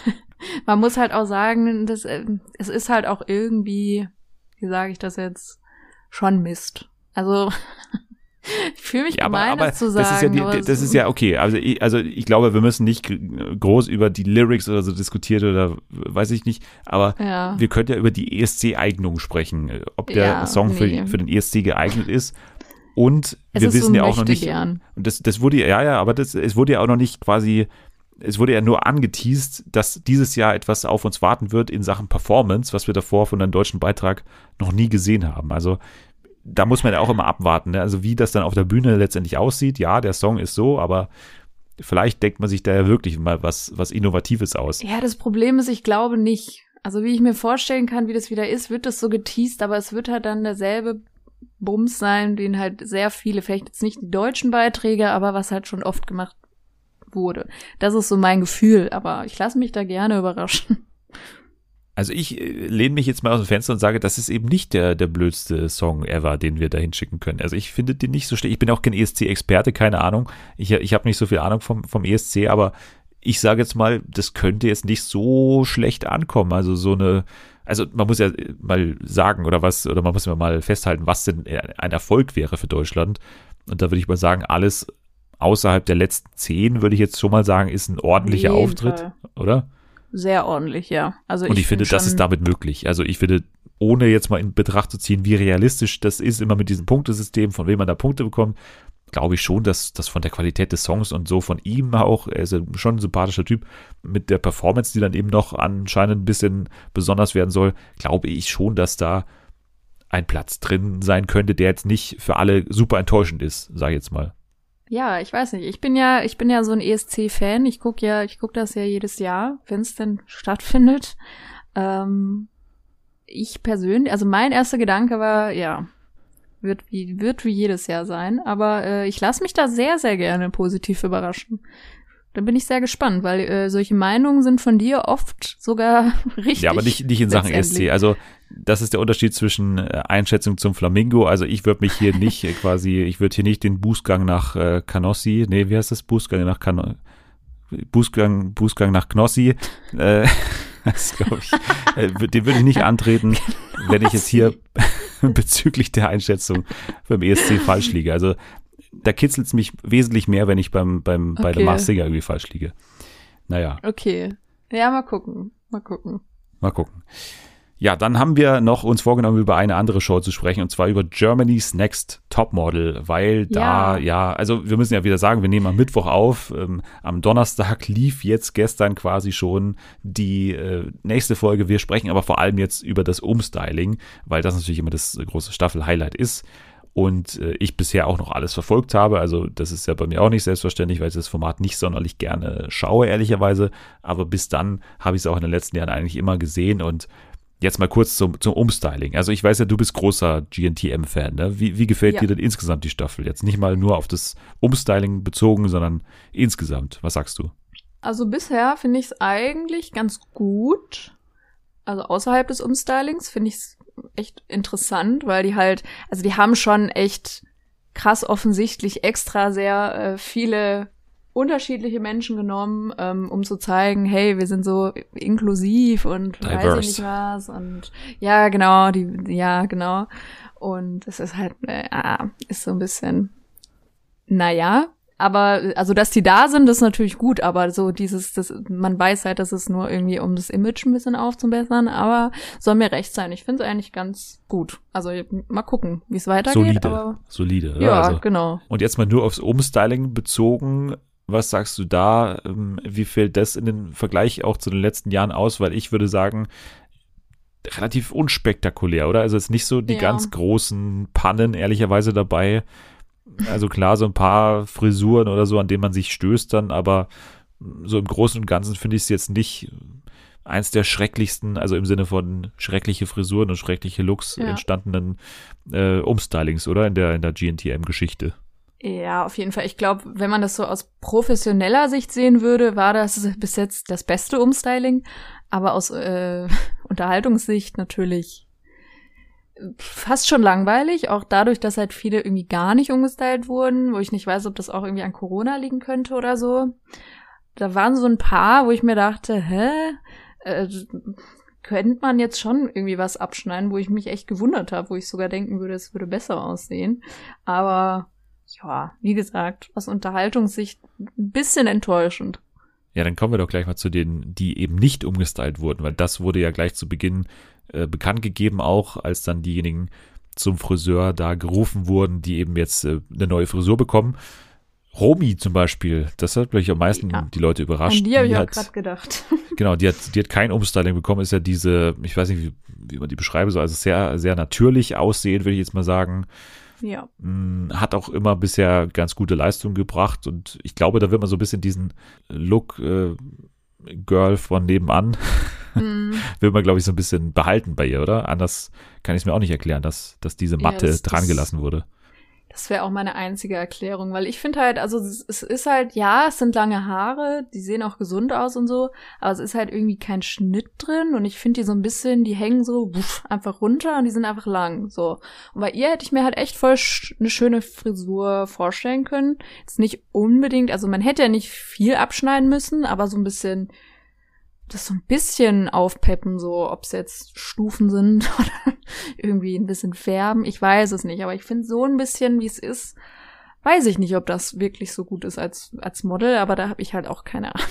man muss halt auch sagen, das, äh, es ist halt auch irgendwie, wie sage ich das jetzt, schon Mist. Also ich fühle mich ja, gemein, aber, aber das zu sagen. Das ist ja, die, das ist ja okay. Also ich, also ich glaube, wir müssen nicht groß über die Lyrics oder so diskutieren oder weiß ich nicht. Aber ja. wir können ja über die ESC-Eignung sprechen, ob der ja, Song nee. für, für den ESC geeignet ist. Und es wir wissen so ja auch noch nicht. Gern. Und das, das wurde ja, ja, aber das, es wurde ja auch noch nicht quasi es wurde ja nur angeteased, dass dieses Jahr etwas auf uns warten wird in Sachen Performance, was wir davor von einem deutschen Beitrag noch nie gesehen haben. Also da muss man ja auch immer abwarten. Ne? Also wie das dann auf der Bühne letztendlich aussieht. Ja, der Song ist so, aber vielleicht denkt man sich da ja wirklich mal was, was Innovatives aus. Ja, das Problem ist, ich glaube nicht. Also wie ich mir vorstellen kann, wie das wieder ist, wird das so geteased, aber es wird halt dann derselbe Bums sein, den halt sehr viele, vielleicht jetzt nicht die deutschen Beiträge, aber was halt schon oft gemacht wurde. Das ist so mein Gefühl, aber ich lasse mich da gerne überraschen. Also ich äh, lehne mich jetzt mal aus dem Fenster und sage, das ist eben nicht der, der blödste Song ever, den wir da hinschicken können. Also ich finde den nicht so schlecht. Ich bin auch kein ESC-Experte, keine Ahnung. Ich, ich habe nicht so viel Ahnung vom, vom ESC, aber ich sage jetzt mal, das könnte jetzt nicht so schlecht ankommen. Also so eine, also man muss ja mal sagen oder was, oder man muss ja mal festhalten, was denn ein Erfolg wäre für Deutschland. Und da würde ich mal sagen, alles außerhalb der letzten zehn, würde ich jetzt schon mal sagen, ist ein ordentlicher Auftritt, Fall. oder? Sehr ordentlich, ja. Also Und ich, ich finde, das ist damit möglich. Also ich finde, ohne jetzt mal in Betracht zu ziehen, wie realistisch das ist, immer mit diesem Punktesystem, von wem man da Punkte bekommt, glaube ich schon, dass das von der Qualität des Songs und so von ihm auch, er ist ja schon ein sympathischer Typ, mit der Performance, die dann eben noch anscheinend ein bisschen besonders werden soll, glaube ich schon, dass da ein Platz drin sein könnte, der jetzt nicht für alle super enttäuschend ist, sage ich jetzt mal. Ja, ich weiß nicht. Ich bin ja, ich bin ja so ein ESC-Fan. Ich guck ja, ich guck das ja jedes Jahr, wenn es denn stattfindet. Ähm, ich persönlich, also mein erster Gedanke war, ja, wird wie, wird wie jedes Jahr sein. Aber äh, ich lasse mich da sehr, sehr gerne positiv überraschen. Da bin ich sehr gespannt, weil äh, solche Meinungen sind von dir oft sogar richtig. Ja, aber nicht, nicht in Sachen ESC. Also das ist der Unterschied zwischen äh, Einschätzung zum Flamingo. Also ich würde mich hier nicht äh, quasi, ich würde hier nicht den Bußgang nach äh, Canossi, nee, wie heißt das? Bußgang nach Canossi. Bußgang, Bußgang nach Knossi, äh, das glaube ich, äh, den würde ich nicht antreten, wenn ich jetzt hier bezüglich der Einschätzung beim ESC falsch liege. Also da kitzelt es mich wesentlich mehr, wenn ich beim, beim, okay. bei der Mars Singer irgendwie falsch liege. Naja. Okay. Ja, mal gucken. Mal gucken. Mal gucken. Ja, dann haben wir noch uns vorgenommen, über eine andere Show zu sprechen, und zwar über Germany's Next Topmodel, weil da, ja, ja also wir müssen ja wieder sagen, wir nehmen am Mittwoch auf. Ähm, am Donnerstag lief jetzt gestern quasi schon die äh, nächste Folge. Wir sprechen aber vor allem jetzt über das Umstyling, weil das natürlich immer das große Staffel-Highlight ist und äh, ich bisher auch noch alles verfolgt habe. Also das ist ja bei mir auch nicht selbstverständlich, weil ich das Format nicht sonderlich gerne schaue, ehrlicherweise. Aber bis dann habe ich es auch in den letzten Jahren eigentlich immer gesehen und Jetzt mal kurz zum, zum Umstyling. Also ich weiß ja, du bist großer GNTM-Fan. Ne? Wie, wie gefällt ja. dir denn insgesamt die Staffel? Jetzt nicht mal nur auf das Umstyling bezogen, sondern insgesamt. Was sagst du? Also bisher finde ich es eigentlich ganz gut. Also außerhalb des Umstylings finde ich es echt interessant, weil die halt, also die haben schon echt krass offensichtlich extra sehr äh, viele unterschiedliche Menschen genommen, ähm, um zu zeigen, hey, wir sind so inklusiv und Diverse. weiß ich nicht was und ja, genau, die, ja, genau. Und es ist halt, äh, ist so ein bisschen, naja, aber also dass die da sind, das ist natürlich gut, aber so dieses, das, man weiß halt, dass es nur irgendwie um das Image ein bisschen aufzubessern, aber soll mir recht sein. Ich finde es eigentlich ganz gut. Also mal gucken, wie es weitergeht. Solide, aber, solide. Ja, also. genau. Und jetzt mal nur aufs Umstyling bezogen. Was sagst du da? Ähm, wie fällt das in den Vergleich auch zu den letzten Jahren aus? Weil ich würde sagen, relativ unspektakulär, oder? Also es ist nicht so die Ja. ganz großen Pannen ehrlicherweise dabei. Also klar, so ein paar Frisuren oder so, an denen man sich stößt dann, aber so im Großen und Ganzen finde ich es jetzt nicht eins der schrecklichsten, also im Sinne von schreckliche Frisuren und schreckliche Looks Ja. entstandenen äh, Umstylings, oder? In der, in der GNTM-Geschichte. Ja, auf jeden Fall. Ich glaube, wenn man das so aus professioneller Sicht sehen würde, war das bis jetzt das beste Umstyling. Aber aus äh, Unterhaltungssicht natürlich fast schon langweilig. Auch dadurch, dass halt viele irgendwie gar nicht umgestylt wurden, wo ich nicht weiß, ob das auch irgendwie an Corona liegen könnte oder so. Da waren so ein paar, wo ich mir dachte, hä? Äh, könnte man jetzt schon irgendwie was abschneiden, wo ich mich echt gewundert habe, wo ich sogar denken würde, es würde besser aussehen. Aber ja, wie gesagt, aus Unterhaltungssicht ein bisschen enttäuschend. Ja, dann kommen wir doch gleich mal zu denen, die eben nicht umgestylt wurden, weil das wurde ja gleich zu Beginn äh, bekannt gegeben, auch als dann diejenigen zum Friseur da gerufen wurden, die eben jetzt äh, eine neue Frisur bekommen. Romy zum Beispiel, das hat, glaube ich, am meisten Ja. die Leute überrascht. An die habe ich auch gerade gedacht. genau, die hat, die hat kein Umstyling bekommen, ist ja diese, ich weiß nicht, wie, wie man die beschreiben soll, also sehr, sehr natürlich aussehen, würde ich jetzt mal sagen. ja. Mm, Hat auch immer bisher ganz gute Leistung gebracht und ich glaube, da wird man so ein bisschen diesen Look äh, Girl von nebenan, Hm. will man, glaube ich, so ein bisschen behalten bei ihr, oder? Anders kann ich es mir auch nicht erklären, dass, dass diese Ja, Matte das- dran gelassen wurde. Das wäre auch meine einzige Erklärung, weil ich finde halt, also es, es ist halt, ja, es sind lange Haare, die sehen auch gesund aus und so, aber es ist halt irgendwie kein Schnitt drin und ich finde die so ein bisschen, die hängen so wuff, einfach runter und die sind einfach lang, so. Und bei ihr hätte ich mir halt echt voll sch eine schöne Frisur vorstellen können. Jetzt nicht unbedingt, also man hätte ja nicht viel abschneiden müssen, aber so ein bisschen, das so ein bisschen aufpeppen, so ob es jetzt Stufen sind oder irgendwie ein bisschen färben. Ich weiß es nicht, aber ich finde so ein bisschen, wie es ist, weiß ich nicht, ob das wirklich so gut ist als, als Model, aber da habe ich halt auch keine Ahnung.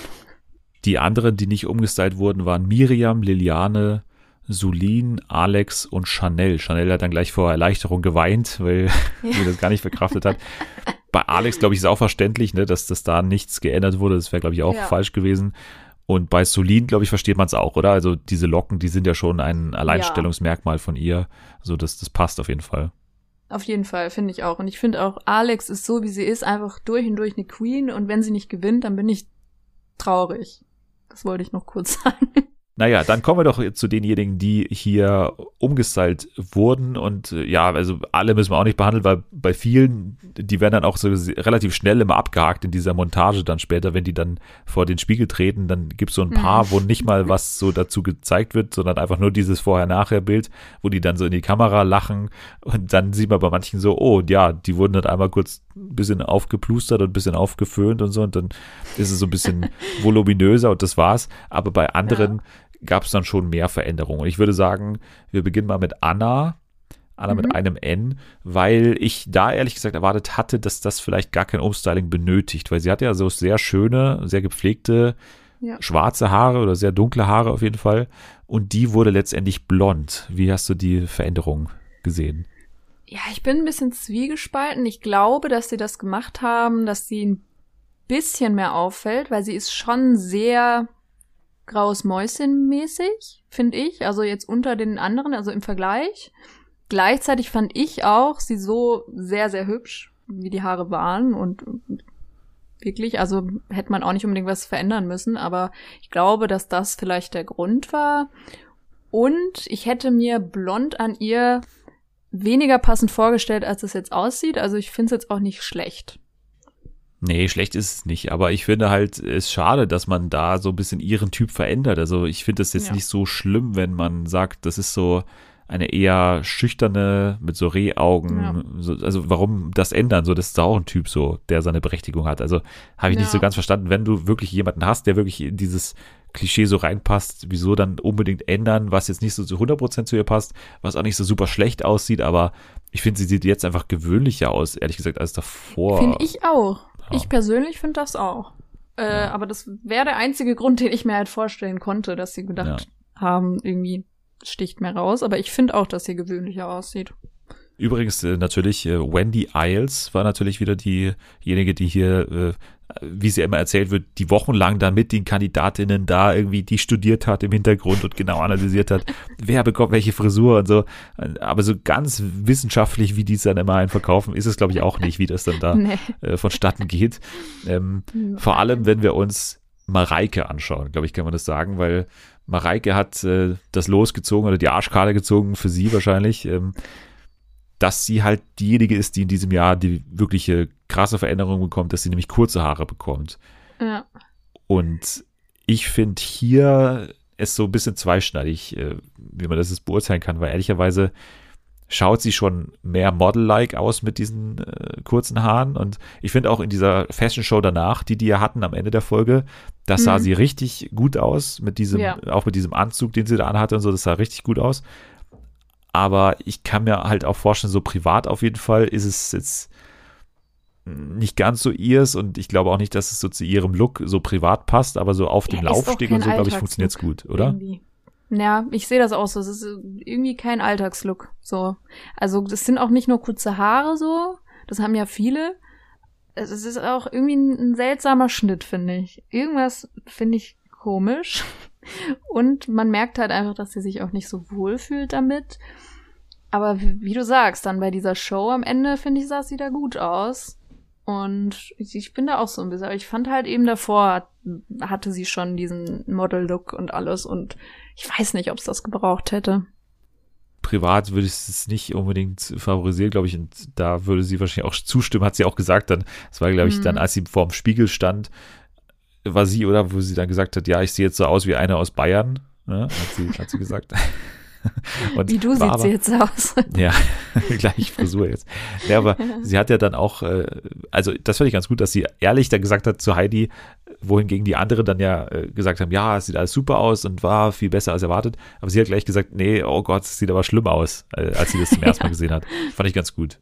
Die anderen, die nicht umgestylt wurden, waren Miriam, Liliane, Sulin, Alex und Chanel. Chanel hat dann gleich vor Erleichterung geweint, weil sie das gar nicht verkraftet hat. Bei Alex, glaube ich, ist auch verständlich, ne, dass das da nichts geändert wurde. Das wäre, glaube ich, auch Ja. falsch gewesen. Und bei Solin, glaube ich, versteht man es auch, oder? Also diese Locken, die sind ja schon ein Alleinstellungsmerkmal von ihr. So, das, das passt auf jeden Fall. Auf jeden Fall, finde ich auch. Und ich finde auch, Alex ist so, wie sie ist, einfach durch und durch eine Queen. Und wenn sie nicht gewinnt, dann bin ich traurig. Das wollte ich noch kurz sagen. Naja, dann kommen wir doch zu denjenigen, die hier umgestylt wurden. Und äh, ja, also alle müssen wir auch nicht behandeln, weil bei vielen, die werden dann auch so relativ schnell immer abgehakt in dieser Montage dann später, wenn die dann vor den Spiegel treten, dann gibt es so ein paar, wo nicht mal was so dazu gezeigt wird, sondern einfach nur dieses Vorher-Nachher-Bild, wo die dann so in die Kamera lachen. Und dann sieht man bei manchen so, oh ja, die wurden dann einmal kurz ein bisschen aufgeplustert und ein bisschen aufgeföhnt und so. Und dann ist es so ein bisschen voluminöser und das war's. Aber bei anderen gab es dann schon mehr Veränderungen. Ich würde sagen, wir beginnen mal mit Anna. Anna Mhm. mit einem N, weil ich da ehrlich gesagt erwartet hatte, dass das vielleicht gar kein Umstyling benötigt, weil sie hat ja so sehr schöne, sehr gepflegte Ja. schwarze Haare oder sehr dunkle Haare auf jeden Fall. Und die wurde letztendlich blond. Wie hast du die Veränderung gesehen? Ja, ich bin ein bisschen zwiegespalten. Ich glaube, dass sie das gemacht haben, dass sie ein bisschen mehr auffällt, weil sie ist schon sehr graues Mäuschen mäßig, finde ich. Also jetzt unter den anderen, also im Vergleich. Gleichzeitig fand ich auch sie so sehr, sehr hübsch, wie die Haare waren und wirklich, also hätte man auch nicht unbedingt was verändern müssen, aber ich glaube, dass das vielleicht der Grund war. Und ich hätte mir blond an ihr weniger passend vorgestellt, als es jetzt aussieht. Also ich finde es jetzt auch nicht schlecht. Nee, schlecht ist es nicht, aber ich finde halt, es ist schade, dass man da so ein bisschen ihren Typ verändert. Also ich finde es jetzt Ja. nicht so schlimm, wenn man sagt, das ist so eine eher schüchterne, mit so Rehaugen. So, also warum das ändern? So, das ist auch ein Typ so, der seine Berechtigung hat. Also habe ich nicht Ja. so ganz verstanden, wenn du wirklich jemanden hast, der wirklich in dieses Klischee so reinpasst, wieso dann unbedingt ändern, was jetzt nicht so zu 100% zu ihr passt, was auch nicht so super schlecht aussieht, aber ich finde, sie sieht jetzt einfach gewöhnlicher aus, ehrlich gesagt, als davor. Finde ich auch. Ich persönlich finde das auch. Äh, ja. Aber das wäre der einzige Grund, den ich mir halt vorstellen konnte, dass sie gedacht ja. haben, irgendwie sticht mehr raus. Aber ich finde auch, dass sie gewöhnlicher aussieht. Übrigens äh, natürlich, äh, Wendy Isles war natürlich wieder diejenige, die hier, äh, wie sie immer erzählt wird, die wochenlang dann mit den Kandidatinnen da irgendwie, die studiert hat im Hintergrund und genau analysiert hat, wer bekommt welche Frisur und so. Aber so ganz wissenschaftlich, wie die es dann immer einverkaufen, ist es, glaube ich, auch nicht, wie das dann da nee. äh, vonstatten geht. Ähm, vor allem, wenn wir uns Mareike anschauen, glaube ich, kann man das sagen, weil Mareike hat äh, das losgezogen oder die Arschkarte gezogen für sie wahrscheinlich. Ähm, dass sie halt diejenige ist, die in diesem Jahr die wirkliche krasse Veränderung bekommt, dass sie nämlich kurze Haare bekommt. Ja. Und ich finde hier es so ein bisschen zweischneidig, äh, wie man das jetzt beurteilen kann, weil ehrlicherweise schaut sie schon mehr Model-like aus mit diesen äh, kurzen Haaren. Und ich finde auch in dieser Fashion-Show danach, die die ja hatten am Ende der Folge, das mhm. sah sie richtig gut aus, mit diesem, ja. auch mit diesem Anzug, den sie da anhatte und so, das sah richtig gut aus. Aber ich kann mir halt auch vorstellen, so privat auf jeden Fall ist es jetzt nicht ganz so ihrs und ich glaube auch nicht, dass es so zu ihrem Look so privat passt, aber so auf dem ja, Laufsteg und so, glaube ich, funktioniert es gut, oder? Irgendwie. Ja, ich sehe das auch so. Es ist irgendwie kein Alltagslook. So. Also, das sind auch nicht nur kurze Haare so. Das haben ja viele. Es ist auch irgendwie ein seltsamer Schnitt, finde ich. Irgendwas finde ich komisch. Und man merkt halt einfach, dass sie sich auch nicht so wohl fühlt damit. Aber wie du sagst, dann bei dieser Show am Ende, finde ich, sah sie da gut aus. Und ich bin da auch so ein bisschen. Aber ich fand halt eben davor hatte sie schon diesen Model-Look und alles. Und ich weiß nicht, ob es das gebraucht hätte. Privat würde ich es nicht unbedingt favorisieren, glaube ich. Und da würde sie wahrscheinlich auch zustimmen, hat sie auch gesagt dann. Das war, glaube ich, mhm. dann, als sie vorm Spiegel stand, war sie, oder? Wo sie dann gesagt hat, ja, ich sehe jetzt so aus wie eine aus Bayern. Ne? Hat, sie, hat sie gesagt. Und Wie du siehst sie jetzt aus. Ja, gleich Frisur jetzt. Ja, aber sie hat ja dann auch, äh, also das fand ich ganz gut, dass sie ehrlich dann gesagt hat zu Heidi, wohingegen die anderen dann ja äh, gesagt haben, ja, es sieht alles super aus und war viel besser als erwartet. Aber sie hat gleich gesagt, nee, oh Gott, es sieht aber schlimm aus, äh, als sie das zum ersten Mal gesehen hat. Fand ich ganz gut.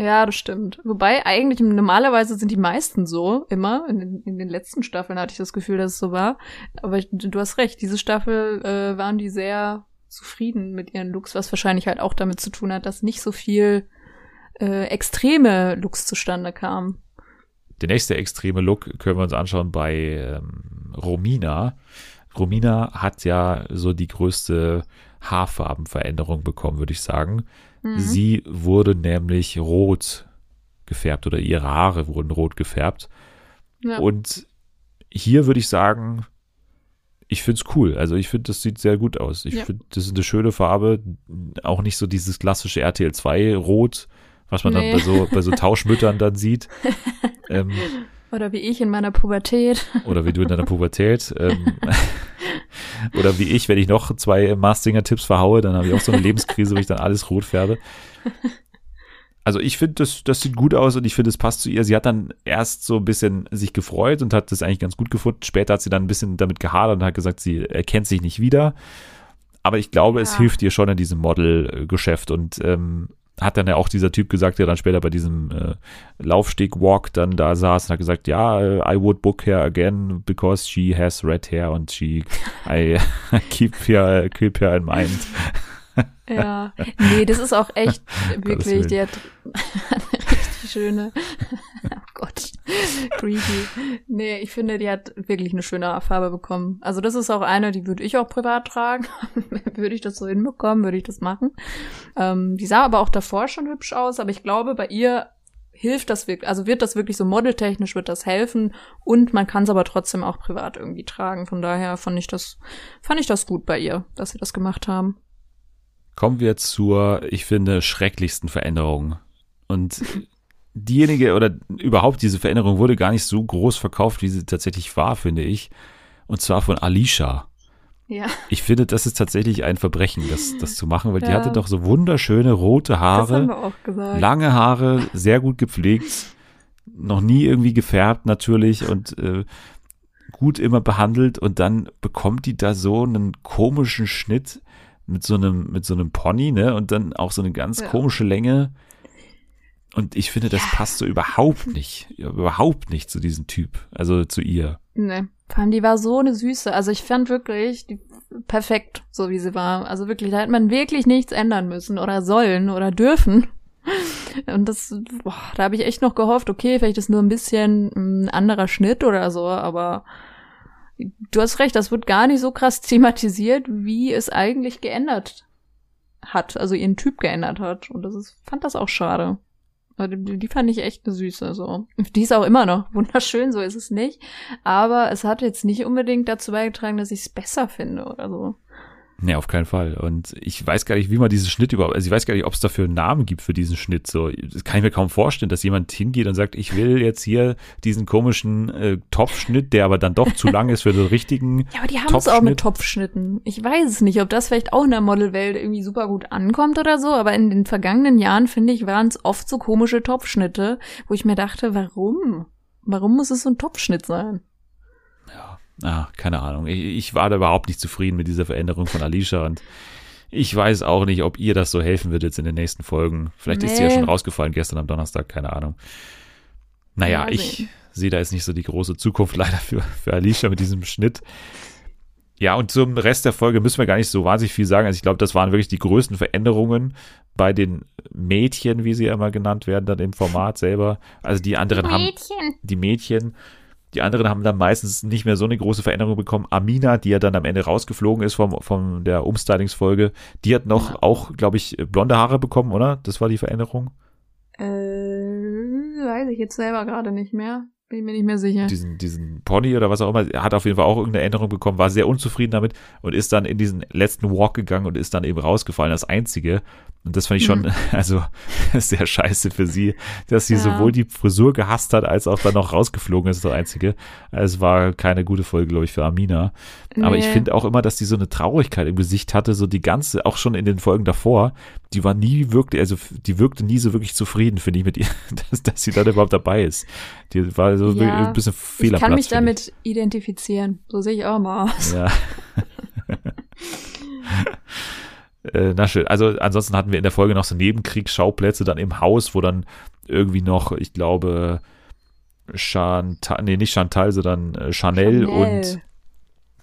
Ja, das stimmt. Wobei eigentlich normalerweise sind die meisten so immer. In den, in den letzten Staffeln hatte ich das Gefühl, dass es so war. Aber du hast recht, diese Staffel äh, waren die sehr zufrieden mit ihren Looks, was wahrscheinlich halt auch damit zu tun hat, dass nicht so viel äh, extreme Looks zustande kamen. Der nächste extreme Look können wir uns anschauen bei ähm, Romina. Romina hat ja so die größte Haarfarbenveränderung bekommen, würde ich sagen. Mhm. Sie wurde nämlich rot gefärbt oder ihre Haare wurden rot gefärbt. Ja. Und hier würde ich sagen, ich finde es cool. Also ich finde, das sieht sehr gut aus. Ich ja. finde, das ist eine schöne Farbe. Auch nicht so dieses klassische RTL 2 Rot, was man nee. dann bei so, bei so Tauschmüttern dann sieht. ähm, oder wie ich in meiner Pubertät. Oder wie du in deiner Pubertät. Ähm, oder wie ich, wenn ich noch zwei Mastinger-Tipps verhaue, dann habe ich auch so eine Lebenskrise, wo ich dann alles rot färbe. Also ich finde, das, das sieht gut aus und ich finde, es passt zu ihr. Sie hat dann erst so ein bisschen sich gefreut und hat das eigentlich ganz gut gefunden. Später hat sie dann ein bisschen damit gehadert und hat gesagt, sie erkennt sich nicht wieder. Aber ich glaube, ja. es hilft ihr schon in diesem Model-Geschäft und ähm, hat dann ja auch dieser Typ gesagt, der dann später bei diesem äh, Laufsteg-Walk dann da saß und hat gesagt, ja, I would book her again because she has red hair and she, I keep her, keep her in mind. Ja, nee, das ist auch echt wirklich, die hat schöne, oh Gott, creepy. Nee, ich finde, die hat wirklich eine schöne Farbe bekommen. Also das ist auch eine, die würde ich auch privat tragen. würde ich das so hinbekommen, würde ich das machen. Ähm, die sah aber auch davor schon hübsch aus, aber ich glaube, bei ihr hilft das wirklich, also wird das wirklich so modeltechnisch, wird das helfen und man kann es aber trotzdem auch privat irgendwie tragen. Von daher fand ich das, fand ich das gut bei ihr, dass sie das gemacht haben. Kommen wir zur, ich finde, schrecklichsten Veränderung. Und diejenige oder überhaupt diese Veränderung wurde gar nicht so groß verkauft, wie sie tatsächlich war, finde ich. Und zwar von Alicia. Ja. Ich finde, das ist tatsächlich ein Verbrechen, das, das zu machen, weil ja. die hatte doch so wunderschöne rote Haare. Das haben wir auch gesagt. Lange Haare, sehr gut gepflegt, noch nie irgendwie gefärbt natürlich und äh, gut immer behandelt und dann bekommt die da so einen komischen Schnitt mit so einem, mit so einem Pony, ne? Und dann auch so eine ganz ja. komische Länge. Und ich finde, das passt so überhaupt nicht, überhaupt nicht zu diesem Typ, also zu ihr. Nee. Vor allem, die war so eine Süße. Also ich fand wirklich die perfekt, so wie sie war. Also wirklich, da hätte man wirklich nichts ändern müssen oder sollen oder dürfen. Und das, boah, da habe ich echt noch gehofft, okay, vielleicht ist nur ein bisschen ein anderer Schnitt oder so, aber du hast recht, das wird gar nicht so krass thematisiert, wie es eigentlich geändert hat, also ihren Typ geändert hat. Und das ist, fand das auch schade. Die, fand ich echt eine Süße, so. Die ist auch immer noch wunderschön, so ist es nicht. Aber es hat jetzt nicht unbedingt dazu beigetragen, dass ich es besser finde oder so. Nee, auf keinen Fall. Und ich weiß gar nicht, wie man diesen Schnitt überhaupt, also ich weiß gar nicht, ob es dafür einen Namen gibt für diesen Schnitt. So, das kann ich mir kaum vorstellen, dass jemand hingeht und sagt, ich will jetzt hier diesen komischen äh, Topfschnitt, der aber dann doch zu lang ist für den richtigen. Ja, aber die haben es auch mit Topfschnitten. Ich weiß es nicht, ob das vielleicht auch in der Modelwelt irgendwie super gut ankommt oder so, aber in den vergangenen Jahren, finde ich, waren es oft so komische Topfschnitte, wo ich mir dachte, warum? Warum muss es so ein Topfschnitt sein? Ah, keine Ahnung. Ich, ich war da überhaupt nicht zufrieden mit dieser Veränderung von Alicia und ich weiß auch nicht, ob ihr das so helfen wird jetzt in den nächsten Folgen. Vielleicht nee. ist sie ja schon rausgefallen gestern am Donnerstag, keine Ahnung. Naja, ja, ich sehe da jetzt nicht so die große Zukunft leider für, für Alicia mit diesem Schnitt. Ja, und zum Rest der Folge müssen wir gar nicht so wahnsinnig viel sagen. Also ich glaube, das waren wirklich die größten Veränderungen bei den Mädchen, wie sie immer genannt werden, dann im Format selber. Also die anderen die haben die Mädchen die anderen haben dann meistens nicht mehr so eine große Veränderung bekommen. Amina, die ja dann am Ende rausgeflogen ist vom, von der Umstylingsfolge, die hat noch ja. auch, glaube ich, blonde Haare bekommen, oder? Das war die Veränderung. Äh, weiß ich jetzt selber gerade nicht mehr. Bin ich mir nicht mehr sicher. Diesen, diesen Pony oder was auch immer, er hat auf jeden Fall auch irgendeine Änderung bekommen, war sehr unzufrieden damit und ist dann in diesen letzten Walk gegangen und ist dann eben rausgefallen als Einzige. Und das fand ich schon, mhm. also sehr scheiße für sie, dass sie ja. sowohl die Frisur gehasst hat, als auch dann noch rausgeflogen ist, das Einzige. Es war keine gute Folge, glaube ich, für Amina. Nee. Aber ich finde auch immer, dass die so eine Traurigkeit im Gesicht hatte, so die ganze, auch schon in den Folgen davor, die war nie wirklich, also die wirkte nie so wirklich zufrieden, finde ich, mit ihr, dass, dass sie dann überhaupt dabei ist. Die war so ja, ein bisschen Fehlerplatz. Ich kann mich damit identifizieren. So sehe ich auch mal aus. Ja. Äh, na schön. Also ansonsten hatten wir in der Folge noch so Nebenkriegsschauplätze dann im Haus, wo dann irgendwie noch, ich glaube, Chantal, nee, nicht Chantal, sondern äh, Chanel, Chanel, und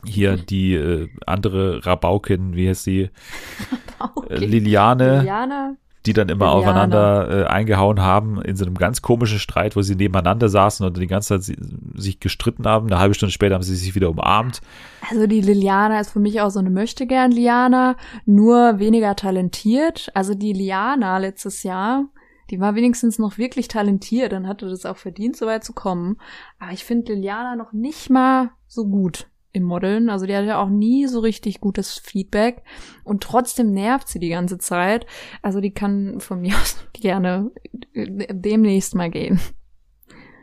hier die äh, andere Rabaukin, wie heißt sie? Rabaukin. Liliane. Liliane die dann immer Liliana. aufeinander äh, eingehauen haben in so einem ganz komischen Streit, wo sie nebeneinander saßen und die ganze Zeit sich gestritten haben. Eine halbe Stunde später haben sie sich wieder umarmt. Also die Liliana ist für mich auch so eine möchtegern Liana, nur weniger talentiert. Also die Liana letztes Jahr, die war wenigstens noch wirklich talentiert und hatte das auch verdient, so weit zu kommen. Aber ich finde Liliana noch nicht mal so gut im Modeln. Also die hat ja auch nie so richtig gutes Feedback und trotzdem nervt sie die ganze Zeit. Also die kann von mir aus gerne demnächst mal gehen.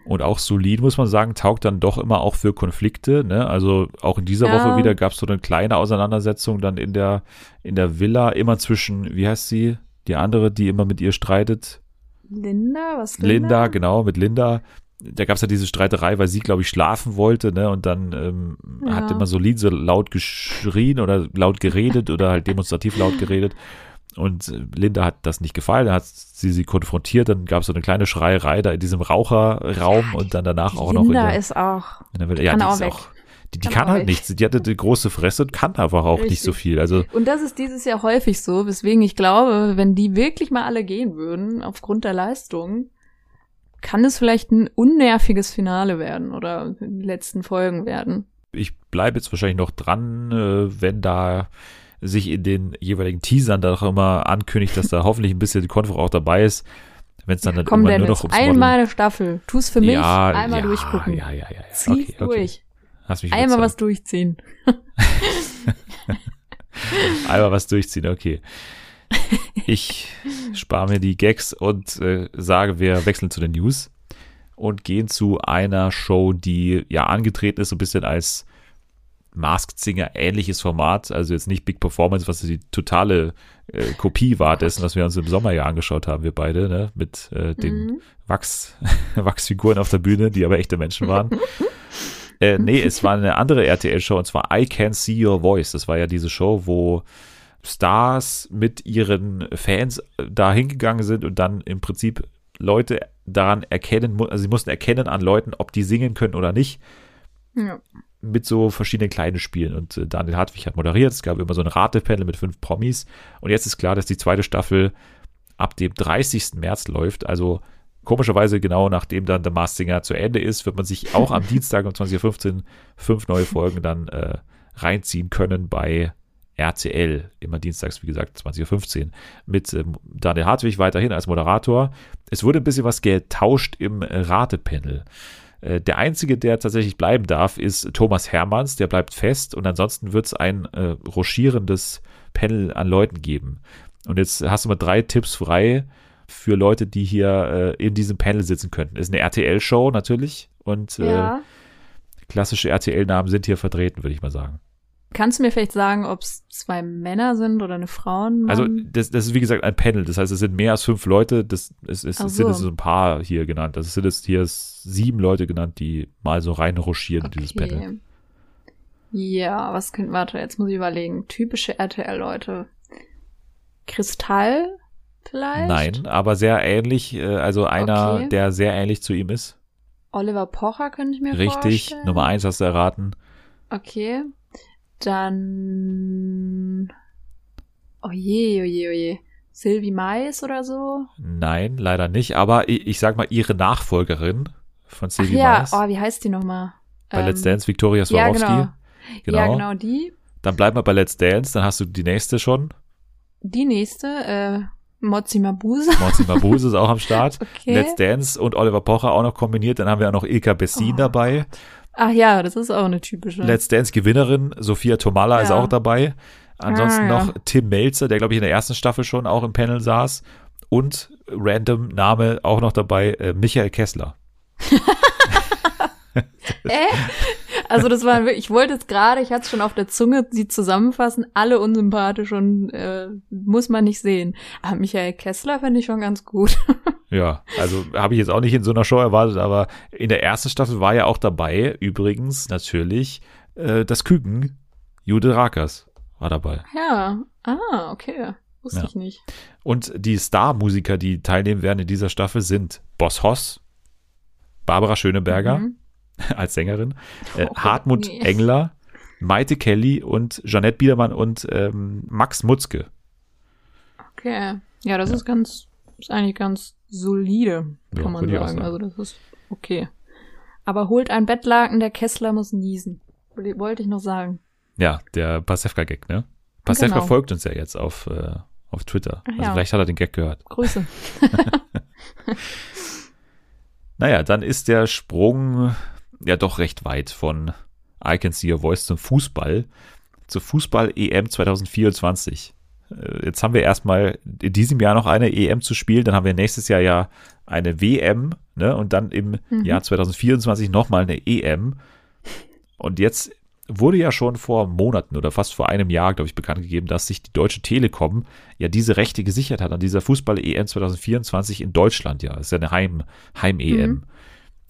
Und auch solid, muss man sagen, taugt dann doch immer auch für Konflikte. Ne? Also auch in dieser ja. Woche wieder gab es so eine kleine Auseinandersetzung dann in der, in der Villa, immer zwischen, wie heißt sie? Die andere, die immer mit ihr streitet. Linda, was Linda? Linda, genau, mit Linda da gab es ja diese Streiterei, weil sie, glaube ich, schlafen wollte, ne? Und dann ähm, ja. hat immer so laut geschrien oder laut geredet oder halt demonstrativ laut geredet. Und äh, Linda hat das nicht gefallen, dann hat sie sie konfrontiert, dann gab es so eine kleine Schreierei da in diesem Raucherraum ja, und dann danach auch Linda noch in der, ist auch. Welt. Ja, die auch ist weg. auch. Die, die kann, kann halt nichts. Die hatte eine große Fresse und kann einfach auch Richtig. nicht so viel. Also und das ist dieses Jahr häufig so, weswegen ich glaube, wenn die wirklich mal alle gehen würden, aufgrund der Leistung, kann es vielleicht ein unnerviges Finale werden oder die letzten Folgen werden. Ich bleibe jetzt wahrscheinlich noch dran, äh, wenn da sich in den jeweiligen Teasern da auch immer ankündigt, dass da hoffentlich ein bisschen die Konfro auch dabei ist. Wenn es dann, dann Komm, Dennis, nur noch ums einmal eine Staffel. Tu's für mich, ja, einmal ja, durchgucken. Ja, ja, ja. ja. Zieh's okay, okay. durch. einmal was durchziehen. einmal was durchziehen, okay. Ich spare mir die Gags und äh, sage, wir wechseln zu den News und gehen zu einer Show, die ja angetreten ist, so ein bisschen als Masked Singer ähnliches Format, also jetzt nicht Big Performance, was die totale äh, Kopie war dessen, was wir uns im Sommer ja angeschaut haben, wir beide, ne? mit äh, den mhm. Wachs, Wachsfiguren auf der Bühne, die aber echte Menschen waren. äh, nee, es war eine andere RTL-Show und zwar I Can See Your Voice. Das war ja diese Show, wo Stars mit ihren Fans da hingegangen sind und dann im Prinzip Leute daran erkennen, also sie mussten erkennen an Leuten, ob die singen können oder nicht. Ja. Mit so verschiedenen kleinen Spielen. Und äh, Daniel Hartwig hat moderiert. Es gab immer so ein Ratepanel mit fünf Promis. Und jetzt ist klar, dass die zweite Staffel ab dem 30. März läuft. Also komischerweise genau nachdem dann The Masked Singer zu Ende ist, wird man sich auch am Dienstag um 20.15 Uhr fünf neue Folgen dann äh, reinziehen können bei RTL, immer dienstags, wie gesagt, 20.15 Uhr, mit ähm, Daniel Hartwig weiterhin als Moderator. Es wurde ein bisschen was getauscht im Ratepanel. Äh, der einzige, der tatsächlich bleiben darf, ist Thomas Hermanns, der bleibt fest und ansonsten wird es ein äh, rochierendes Panel an Leuten geben. Und jetzt hast du mal drei Tipps frei für Leute, die hier äh, in diesem Panel sitzen könnten. Ist eine RTL-Show natürlich und äh, ja. klassische RTL-Namen sind hier vertreten, würde ich mal sagen. Kannst du mir vielleicht sagen, ob es zwei Männer sind oder eine Frauen? Also das, das ist wie gesagt ein Panel, das heißt, es sind mehr als fünf Leute, das es, es, es sind so. jetzt so ein paar hier genannt. Also es sind jetzt hier sieben Leute genannt, die mal so rein rochieren in dieses Panel. Ja, was könnte, warte, jetzt muss ich überlegen. Typische RTL-Leute. Kristall vielleicht? Nein, aber sehr ähnlich, äh, also einer, Okay. der sehr ähnlich zu ihm ist. Oliver Pocher könnte ich mir Richtig, vorstellen. Nummer eins hast du erraten. Okay. Dann. Oh je, oh je, oh je. Sylvie Mais oder so? Nein, leider nicht, aber ich, ich sag mal ihre Nachfolgerin von Ach Sylvie ja, Mais oh, wie heißt die nochmal? bei Let's Dance, Viktoria ja, Swarovski. genau. Genau. Ja, genau, die. Dann bleiben wir bei Let's Dance, dann hast du die nächste schon. Die nächste, äh, Mozi Mabuse. Monsi Mabuse ist auch am Start. Okay. Let's Dance und Oliver Pocher auch noch kombiniert. Dann haben wir auch noch Ilka Bessin Oh dabei. Ach ja, das ist auch eine typische. Let's Dance Gewinnerin Sophia Tomala ist Ja. auch dabei. Ansonsten Ah, ja. noch Tim Melzer, der glaube ich in der ersten Staffel schon auch im Panel saß. Und random Name auch noch dabei, äh, Michael Kessler. äh? Also das war wirklich, ich wollte jetzt gerade, ich hatte es schon auf der Zunge, sie zusammenfassen, alle unsympathisch und äh, muss man nicht sehen. Aber Michael Kessler finde ich schon ganz gut. Ja, also habe ich jetzt auch nicht in so einer Show erwartet, aber in der ersten Staffel war ja auch dabei, übrigens natürlich, äh, das Küken, Jude Rakers war dabei. ja, ah, okay. Wusste Ja. ich nicht. Und die Star-Musiker, die teilnehmen werden in dieser Staffel, sind Boss Hoss, Barbara Schöneberger Mhm. als Sängerin, äh, Oh, Hartmut nee. Engler, Maite Kelly und Jeanette Biedermann und ähm, Max Mutzke. Okay. Ja, das ist ganz, ist eigentlich ganz solide, Ja, kann man auch sagen. sagen. Also das ist okay. Aber holt ein Bettlaken, der Kessler muss niesen. Wollte ich noch sagen. Ja, der Pasewka-Gag, ne? Pasewka Genau. folgt uns ja jetzt auf, äh, auf Twitter. Ach Also ja. vielleicht hat er den Gag gehört. Grüße. Naja, dann ist der Sprung ja doch recht weit von I Can See Your Voice zum Fußball, zur Fußball-EM 2024. Äh, Jetzt haben wir erstmal in diesem Jahr noch eine EM zu spielen, dann haben wir nächstes Jahr ja eine WM, ne? Und dann im Mhm. Jahr 2024 nochmal eine EM. Und jetzt wurde ja schon vor Monaten oder fast vor einem Jahr, glaube ich, bekannt gegeben, dass sich die Deutsche Telekom ja diese Rechte gesichert hat an dieser Fußball-EM 2024 in Deutschland. Ja, das ist ja eine Heim- Heim-EM. Mhm.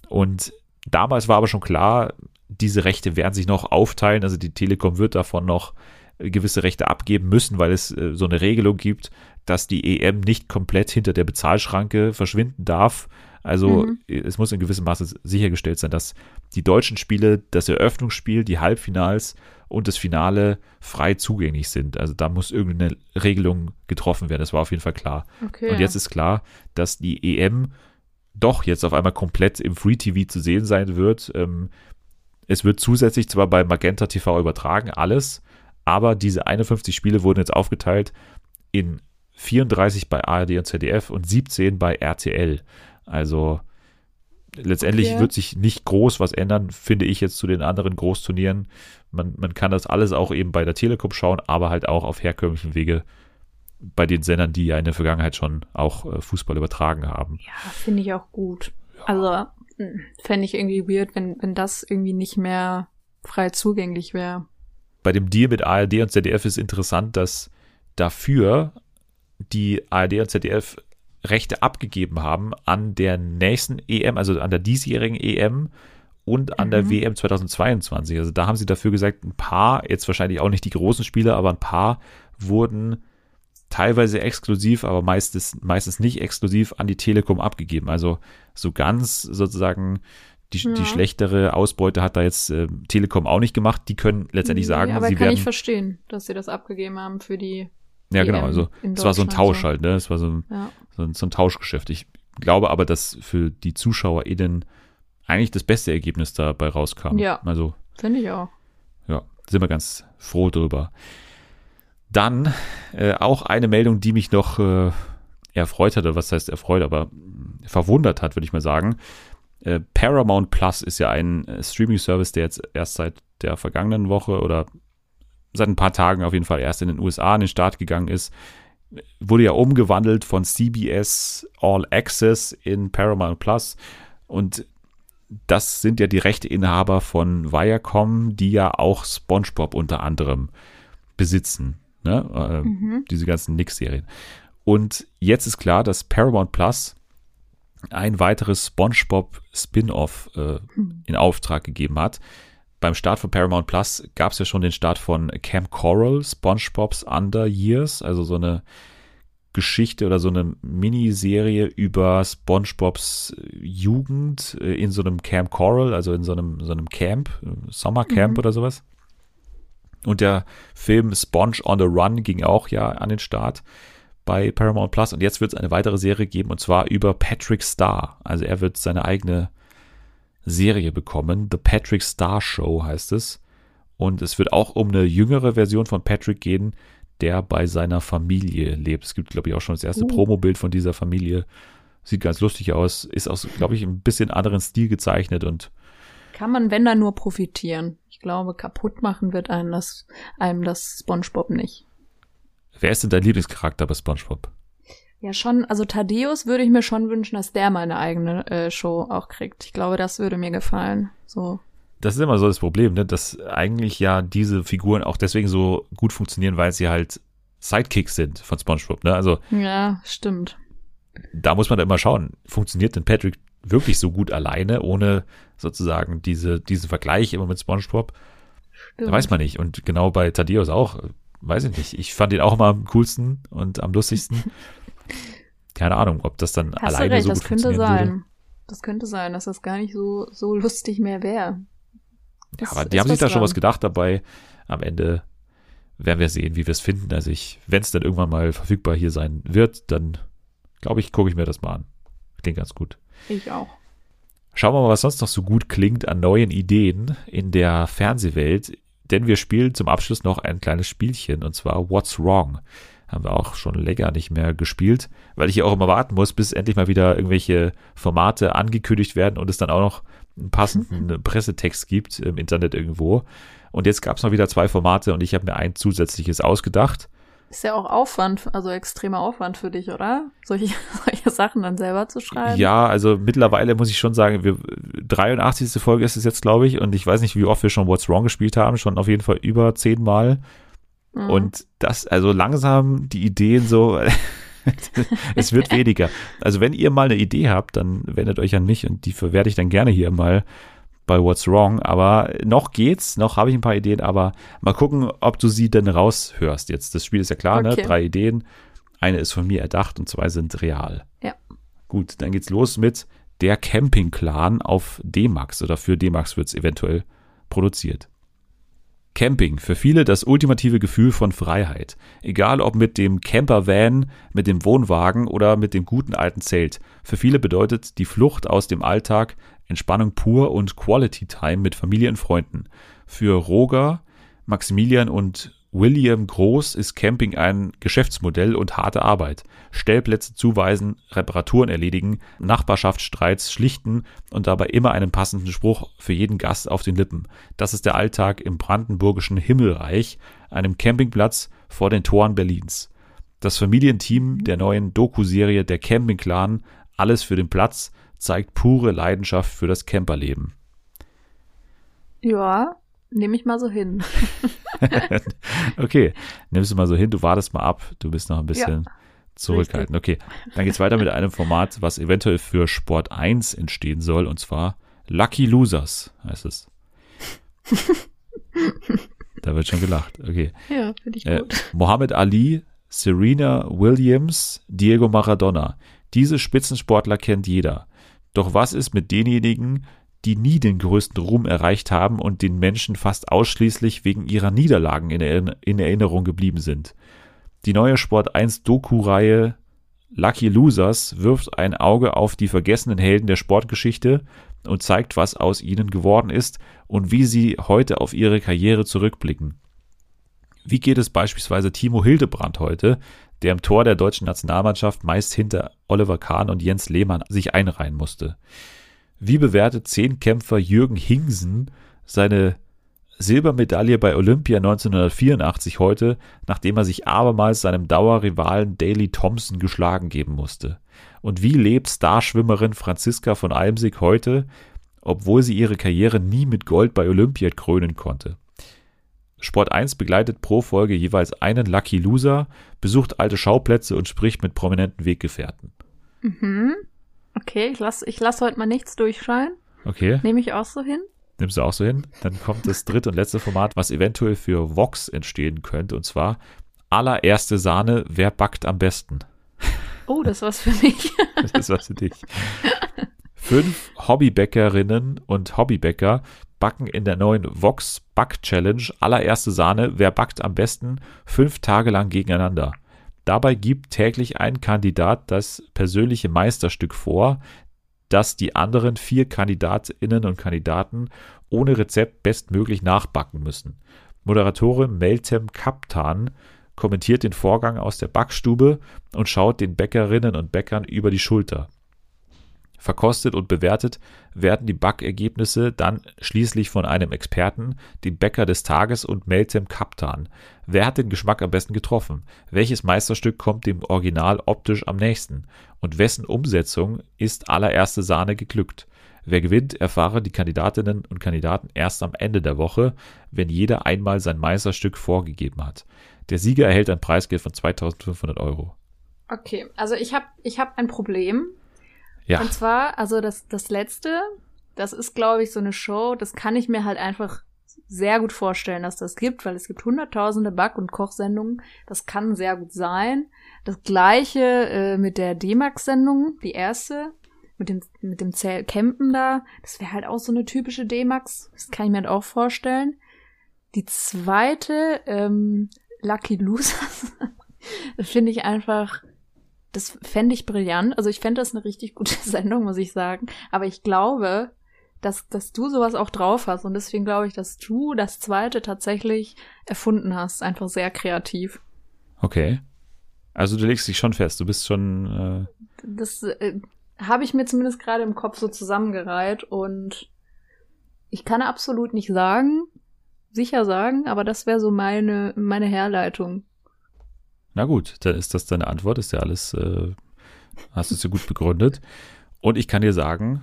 Und damals war aber schon klar, diese Rechte werden sich noch aufteilen. Also die Telekom wird davon noch äh, gewisse Rechte abgeben müssen, weil es äh, so eine Regelung gibt, dass die EM nicht komplett hinter der Bezahlschranke verschwinden darf. Also Mhm. äh, es muss in gewissem Maße sichergestellt sein, dass die deutschen Spiele, das Eröffnungsspiel, die Halbfinals und das Finale frei zugänglich sind. Also da muss irgendeine Regelung getroffen werden. Das war auf jeden Fall klar. Okay. Und jetzt ist klar, dass die EM doch jetzt auf einmal komplett im Free TV zu sehen sein wird. Ähm, es wird zusätzlich zwar bei Magenta TV übertragen, alles, aber diese 51 Spiele wurden jetzt aufgeteilt in 34 bei ARD und ZDF und 17 bei RTL. Also letztendlich Okay. wird sich nicht groß was ändern, finde ich jetzt zu den anderen Großturnieren. Man, man kann das alles auch eben bei der Telekom schauen, aber halt auch auf herkömmlichen Wege bei den Sendern, die ja in der Vergangenheit schon auch äh, Fußball übertragen haben. Ja, finde ich auch gut. Also, fände ich irgendwie weird, wenn, wenn das irgendwie nicht mehr frei zugänglich wäre. Bei dem Deal mit ARD und ZDF ist interessant, dass dafür die ARD und ZDF Rechte abgegeben haben an der nächsten EM, also an der diesjährigen EM und an der Mhm. WM 2022. Also da haben sie dafür gesagt, ein paar, jetzt wahrscheinlich auch nicht die großen Spiele, aber ein paar wurden teilweise exklusiv, aber meistens, meistens nicht exklusiv an die Telekom abgegeben. Also so ganz sozusagen die, ja. die schlechtere Ausbeute hat da jetzt äh, Telekom auch nicht gemacht. Die können letztendlich sagen, nee, aber sie kann werden. ich verstehen, dass sie das abgegeben haben für die. Ja, genau. Also es war so ein Tausch so. halt, ne? Es war so ein, Ja. so ein, so ein Tauschgeschäft. Ich glaube aber, dass für die ZuschauerInnen eigentlich das beste Ergebnis dabei rauskam. Ja. Also Finde ich auch. ja, sind wir ganz froh drüber. Dann äh, auch eine Meldung, die mich noch äh, erfreut hatte, was heißt erfreut, aber verwundert hat, würde ich mal sagen. Äh, Paramount Plus ist ja ein äh, Streaming-Service, der jetzt erst seit der vergangenen Woche oder seit ein paar Tagen auf jeden Fall erst in den USA an den Start gegangen ist. Wurde ja umgewandelt von CBS All Access in Paramount Plus und das sind ja die Rechteinhaber von Viacom, die ja auch SpongeBob unter anderem besitzen. Ne? Äh, Mhm. Diese ganzen Nix-Serien. Und jetzt ist klar, dass Paramount Plus ein weiteres SpongeBob Spin-off äh, in Auftrag gegeben hat. Beim Start von Paramount Plus gab es ja schon den Start von Camp Coral, SpongeBob's Under Years, also so eine Geschichte oder so eine Miniserie über SpongeBobs Jugend äh, in so einem Camp Coral, also in so einem, so einem Camp, äh, Sommercamp Mhm. oder sowas. Und der Film Sponge on the Run ging auch ja an den Start bei Paramount Plus. Und jetzt wird es eine weitere Serie geben und zwar über Patrick Star. Also er wird seine eigene Serie bekommen. The Patrick Star Show heißt es. Und es wird auch um eine jüngere Version von Patrick gehen, der bei seiner Familie lebt. Es gibt, glaube ich, auch schon das erste Uh. Promobild von dieser Familie. Sieht ganz lustig aus. Ist auch, glaube ich, ein bisschen anderen Stil gezeichnet und Kann man, wenn dann nur profitieren. Ich glaube, kaputt machen wird einem das, einem das SpongeBob nicht. wer ist denn dein Lieblingscharakter bei SpongeBob? Ja, schon, also Thaddeus würde ich mir schon wünschen, dass der mal eine eigene äh, Show auch kriegt. Ich glaube, das würde mir gefallen. So. Das ist immer so das Problem, ne? dass eigentlich ja diese Figuren auch deswegen so gut funktionieren, weil sie halt Sidekicks sind von SpongeBob. Ne? Also Ja, stimmt. da muss man da immer schauen, funktioniert denn Patrick wirklich so gut alleine, ohne sozusagen diese, diesen Vergleich immer mit SpongeBob? stimmt. Weiß man nicht. Und genau bei Thaddeus auch, weiß ich nicht. Ich fand ihn auch immer am coolsten und am lustigsten. Keine Ahnung, ob das dann Hast du alleine recht, so das gut könnte funktionieren sein. würde. Das könnte sein, dass das gar nicht so, so lustig mehr wäre. Ja, aber die haben sich da schon was gedacht dabei. Am Ende werden wir sehen, wie wir es finden. Also ich, wenn es dann irgendwann mal verfügbar hier sein wird, dann glaube ich, gucke ich mir das mal an. Klingt ganz gut. Ich auch. Schauen wir mal, was sonst noch so gut klingt an neuen Ideen in der Fernsehwelt. Denn wir spielen zum Abschluss noch ein kleines Spielchen und zwar What's Wrong. Haben wir auch schon länger nicht mehr gespielt, weil ich ja auch immer warten muss, bis endlich mal wieder irgendwelche Formate angekündigt werden und es dann auch noch einen passenden Pressetext gibt im Internet irgendwo. Und jetzt gab es mal wieder zwei Formate und ich habe mir ein zusätzliches ausgedacht. Ist ja auch Aufwand, also extremer Aufwand für dich, oder? Solche, solche Sachen dann selber zu schreiben. Ja, also mittlerweile muss ich schon sagen, wir 83. Folge ist es jetzt, glaube ich, und ich weiß nicht, wie oft wir schon What's Wrong gespielt haben, schon auf jeden Fall über zehnmal. Mhm. Und das, also langsam die Ideen so, es wird weniger. Also wenn ihr mal eine Idee habt, dann wendet euch an mich und die verwerte ich dann gerne hier mal bei What's Wrong. Aber noch geht's, noch habe ich ein paar Ideen, aber mal gucken, ob du sie denn raushörst jetzt. Das Spiel ist ja klar, ne? Okay. Drei Ideen. Eine ist von mir erdacht und zwei sind real. Ja. Gut, dann geht's los mit der Camping-Clan auf D-Max oder für D-Max wird's eventuell produziert. Camping, für viele das ultimative Gefühl von Freiheit. Egal ob mit dem Campervan, mit dem Wohnwagen oder mit dem guten alten Zelt. Für viele bedeutet die Flucht aus dem Alltag Entspannung pur und Quality Time mit Familie und Freunden. Für Roger, Maximilian und William Groß ist Camping ein Geschäftsmodell und harte Arbeit. Stellplätze zuweisen, Reparaturen erledigen, Nachbarschaftsstreits schlichten und dabei immer einen passenden Spruch für jeden Gast auf den Lippen. Das ist der Alltag im brandenburgischen Himmelreich, einem Campingplatz vor den Toren Berlins. Das Familienteam der neuen Doku-Serie Der Camping Clan, alles für den Platz, zeigt pure Leidenschaft für das Camperleben. Ja, nehme ich mal so hin. okay, nimmst du mal so hin, du wartest mal ab, du bist noch ein bisschen zurückhaltend. Okay, dann geht's weiter mit einem Format, was eventuell für Sport 1 entstehen soll, und zwar Lucky Losers heißt es. da wird schon gelacht. Okay. Ja, finde ich Äh, gut. Mohammed Ali, Serena Williams, Diego Maradona. Diese Spitzensportler kennt jeder. Doch was ist mit denjenigen, die nie den größten Ruhm erreicht haben und den Menschen fast ausschließlich wegen ihrer Niederlagen in, Erinnerung geblieben sind? Die neue Sport 1 Doku-Reihe Lucky Losers wirft ein Auge auf die vergessenen Helden der Sportgeschichte und zeigt, was aus ihnen geworden ist und wie sie heute auf ihre Karriere zurückblicken. Wie geht es beispielsweise Timo Hildebrand heute, der im Tor der deutschen Nationalmannschaft meist hinter Oliver Kahn und Jens Lehmann sich einreihen musste? Wie bewertet Zehnkämpfer Jürgen Hingsen seine Silbermedaille bei Olympia 1984 heute, nachdem er sich abermals seinem Dauerrivalen Daley Thompson geschlagen geben musste? Und wie lebt Starschwimmerin Franziska von Almsig heute, obwohl sie ihre Karriere nie mit Gold bei Olympia krönen konnte? Sport 1 begleitet pro Folge jeweils einen Lucky Loser, besucht alte Schauplätze und spricht mit prominenten Weggefährten. Mhm. Okay, ich lasse ich lass heute mal nichts durchscheinen. Okay. Nehme ich auch so hin. Nimmst du auch so hin? Dann kommt das dritte und letzte Format, was eventuell für Vox entstehen könnte, und zwar allererste Sahne, wer backt am besten? Oh, das was für mich. das ist was für dich. Fünf Hobbybäckerinnen und Hobbybäcker backen in der neuen Vox Back Challenge allererste Sahne, wer backt am besten, fünf Tage lang gegeneinander. Dabei gibt täglich ein Kandidat das persönliche Meisterstück vor, das die anderen vier Kandidatinnen und Kandidaten ohne Rezept bestmöglich nachbacken müssen. Moderatorin Meltem Kaptan kommentiert den Vorgang aus der Backstube und schaut den Bäckerinnen und Bäckern über die Schulter. Verkostet und bewertet werden die Backergebnisse dann schließlich von einem Experten, dem Bäcker des Tages und Meltem Kaptan. Wer hat den Geschmack am besten getroffen? Welches Meisterstück kommt dem Original optisch am nächsten? Und wessen Umsetzung ist allererste Sahne geglückt? Wer gewinnt, erfahren die Kandidatinnen und Kandidaten erst am Ende der Woche, wenn jeder einmal sein Meisterstück vorgegeben hat. Der Sieger erhält ein Preisgeld von 2500 Euro. Okay, also ich habe ich hab ein Problem. Ja. Und zwar, also das, das letzte, das ist, glaube ich, so eine Show, das kann ich mir halt einfach sehr gut vorstellen, dass das gibt, weil es gibt hunderttausende Back- und Kochsendungen. Das kann sehr gut sein. Das gleiche äh, mit der D-Max-Sendung, die erste, mit dem, mit dem Zell Campen da. Das wäre halt auch so eine typische D-Max. Das kann ich mir halt auch vorstellen. Die zweite, ähm, Lucky Losers, finde ich einfach, das fände ich brillant. Also ich fände das eine richtig gute Sendung, muss ich sagen. Aber ich glaube, dass, dass du sowas auch drauf hast. Und deswegen glaube ich, dass du das zweite tatsächlich erfunden hast. Einfach sehr kreativ. Okay. Also du legst dich schon fest, du bist schon. Äh das äh, habe ich mir zumindest gerade im Kopf so zusammengereiht und ich kann absolut nicht sagen, sicher sagen, aber das wäre so meine, meine Herleitung. Na gut, dann ist das deine Antwort, ist ja alles, äh, hast du es ja gut begründet. Und ich kann dir sagen,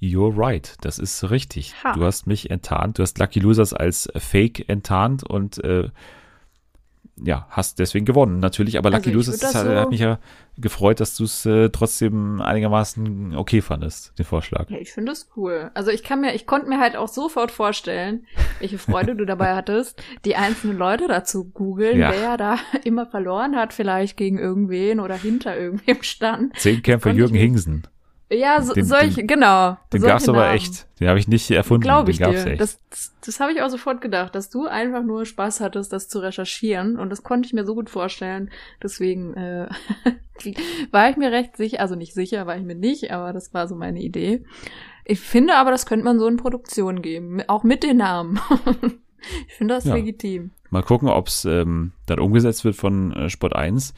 you're right, das ist richtig. Ha. Du hast mich enttarnt, du hast Lucky Losers als Fake enttarnt und äh, ja, hast deswegen gewonnen, natürlich. Aber Lucky also Losers hat, so hat, mich ja gefreut, dass du es äh, trotzdem einigermaßen okay fandest, den Vorschlag. Ja, ich finde das cool. Also ich kann mir, ich konnte mir halt auch sofort vorstellen, welche Freude du dabei hattest, die einzelnen Leute dazu googeln, ja. wer da immer verloren hat, vielleicht gegen irgendwen oder hinter irgendwem stand. Zehnkämpfer Jürgen Hingsen. Ja, so, den, solche, den, genau. Den gab's aber echt. Den habe ich nicht erfunden. Glaube ich den dir. Echt. Das, das, habe ich auch sofort gedacht, dass du einfach nur Spaß hattest, das zu recherchieren. Und das konnte ich mir so gut vorstellen. Deswegen äh, war ich mir recht sicher, also nicht sicher, war ich mir nicht, aber das war so meine Idee. Ich finde aber, das könnte man so in Produktion geben, auch mit den Namen. ich finde das ja. legitim. Mal gucken, ob es ähm, dann umgesetzt wird von äh, Sport 1.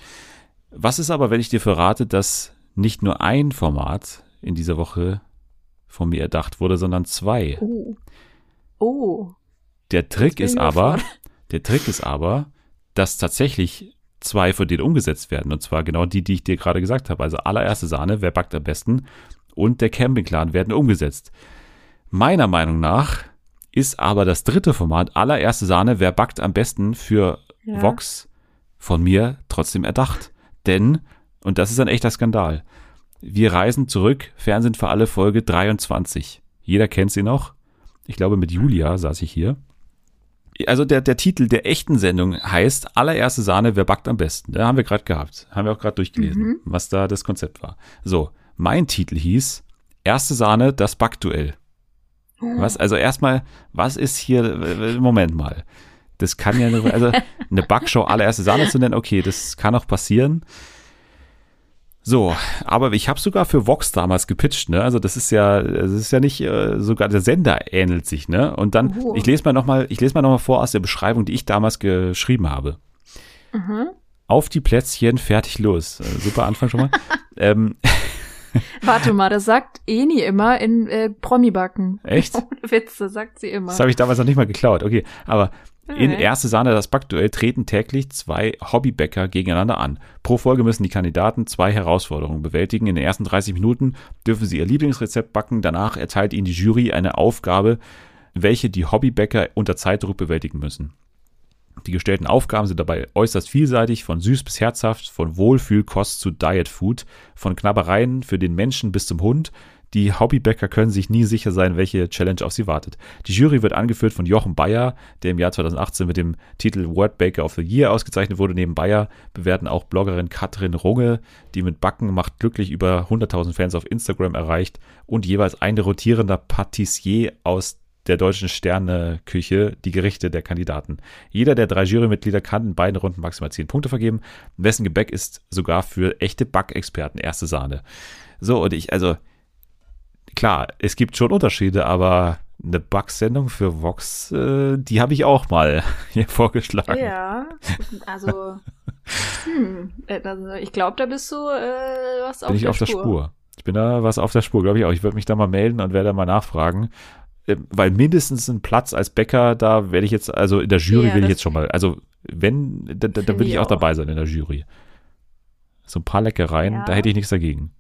Was ist aber, wenn ich dir verrate, dass nicht nur ein Format in dieser Woche von mir erdacht wurde, sondern zwei. Oh. Oh. Der Trick ist aber, der Trick ist aber, dass tatsächlich zwei von denen umgesetzt werden. Und zwar genau die, die ich dir gerade gesagt habe. Also allererste Sahne, wer backt am besten? Und der Camping Clan werden umgesetzt. Meiner Meinung nach ist aber das dritte Format, allererste Sahne, wer backt am besten für ja. Vox von mir trotzdem erdacht. Denn und das ist ein echter Skandal. Wir reisen zurück, Fernsehen für alle Folge 23. Jeder kennt sie noch. Ich glaube, mit Julia saß ich hier. also der, der Titel der echten Sendung heißt Allererste Sahne, wer backt am besten? Da haben wir gerade gehabt. Haben wir auch gerade durchgelesen, mhm. was da das Konzept war. So, mein Titel hieß Erste Sahne, das Backduell. Oh. Was, also erstmal, was ist hier, Moment mal. Das kann ja, also eine Backshow allererste Sahne zu nennen, okay, das kann auch passieren. So, aber ich habe sogar für Vox damals gepitcht, ne? Also das ist ja, das ist ja nicht äh, sogar der Sender ähnelt sich, ne? Und dann, oh. ich lese mal noch mal, ich lese mal noch mal vor aus der Beschreibung, die ich damals geschrieben habe. Mhm. Auf die Plätzchen, fertig los. Äh, super Anfang schon mal. ähm, Warte mal, das sagt Eni immer in äh, Promi-Backen. Echt? Ohne Witze, sagt sie immer. Das habe ich damals noch nicht mal geklaut. Okay, aber in erste Sahne das Backduell treten täglich zwei Hobbybäcker gegeneinander an. Pro Folge müssen die Kandidaten zwei Herausforderungen bewältigen. In den ersten 30 Minuten dürfen sie ihr Lieblingsrezept backen. Danach erteilt ihnen die Jury eine Aufgabe, welche die Hobbybäcker unter Zeitdruck bewältigen müssen. Die gestellten Aufgaben sind dabei äußerst vielseitig, von süß bis herzhaft, von Wohlfühlkost zu Diet Food, von Knabbereien für den Menschen bis zum Hund, die Hobbybäcker können sich nie sicher sein, welche Challenge auf sie wartet. Die Jury wird angeführt von Jochen Bayer, der im Jahr 2018 mit dem Titel Word Baker of the Year ausgezeichnet wurde. Neben Bayer bewerten auch Bloggerin Katrin Runge, die mit Backen macht glücklich über 100.000 Fans auf Instagram erreicht und jeweils ein rotierender Patissier aus der deutschen Sterneküche die Gerichte der Kandidaten. Jeder der drei Jurymitglieder kann in beiden Runden maximal 10 Punkte vergeben. Wessen Gebäck ist sogar für echte Backexperten erste Sahne. So, und ich, also, klar, es gibt schon Unterschiede, aber eine Bug-Sendung für Vox, äh, die habe ich auch mal hier vorgeschlagen. Ja, also, hm, äh, also ich glaube, da bist du äh, was auf Bin ich der auf Spur. der Spur. Ich bin da was auf der Spur, glaube ich auch. Ich würde mich da mal melden und werde mal nachfragen. Äh, weil mindestens ein Platz als Bäcker, da werde ich jetzt, also in der Jury ja, will ich jetzt schon mal, also wenn, da, da, da will ich auch, auch dabei sein in der Jury. So ein paar Leckereien, ja. da hätte ich nichts dagegen.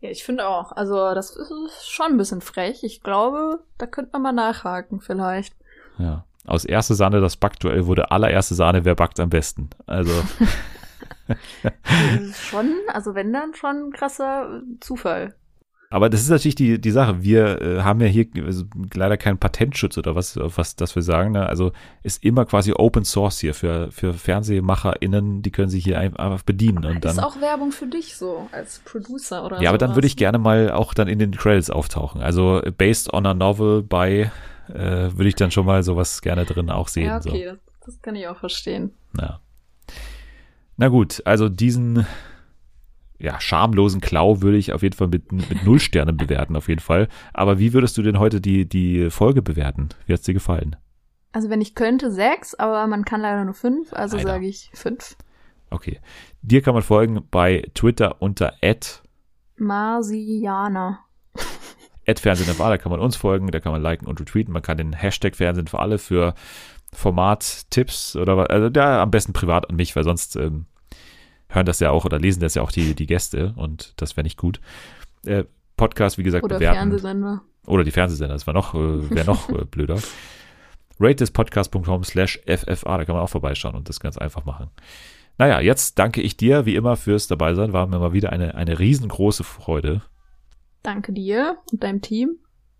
Ja, ich finde auch. Also, das ist schon ein bisschen frech. Ich glaube, da könnte man mal nachhaken, vielleicht. Ja. Aus erste Sahne das Backduell wurde allererste Sahne, wer backt am besten. Also. schon, also wenn dann schon ein krasser Zufall. Aber das ist natürlich die, die Sache. Wir äh, haben ja hier also leider keinen Patentschutz oder was, was das wir sagen. Ne? Also ist immer quasi Open Source hier für, für FernsehmacherInnen, die können sich hier einfach bedienen. Und dann, ist auch Werbung für dich so, als Producer oder Ja, aber dann würde ich gerne mal auch dann in den Credits auftauchen. Also based on a novel by äh, würde ich dann schon mal sowas gerne drin auch sehen. Ja, okay, so. das, das kann ich auch verstehen. Ja. Na gut, also diesen ja, schamlosen Klau würde ich auf jeden Fall mit, mit null Sternen bewerten, auf jeden Fall. Aber wie würdest du denn heute die, die Folge bewerten? Wie hat's dir gefallen? Also wenn ich könnte, sechs, aber man kann leider nur fünf, also sage ich fünf. Okay. Dir kann man folgen bei Twitter unter Marsianer. Fernsehen für alle kann man uns folgen, da kann man liken und retweeten. Man kann den Hashtag Fernsehen für alle für Format-Tipps oder was, also da am besten privat an mich, weil sonst ähm, hören das ja auch oder lesen das ja auch die, die Gäste und das wäre nicht gut. Äh, Podcast, wie gesagt, oder bewerten. Fernsehsender. Oder die Fernsehsender, das war noch, äh, wäre noch äh, blöder. ratespodcast.com slash FFA, da kann man auch vorbeischauen und das ganz einfach machen. Naja, jetzt danke ich dir wie immer fürs dabei sein. War mir mal wieder eine, eine riesengroße Freude. Danke dir und deinem Team.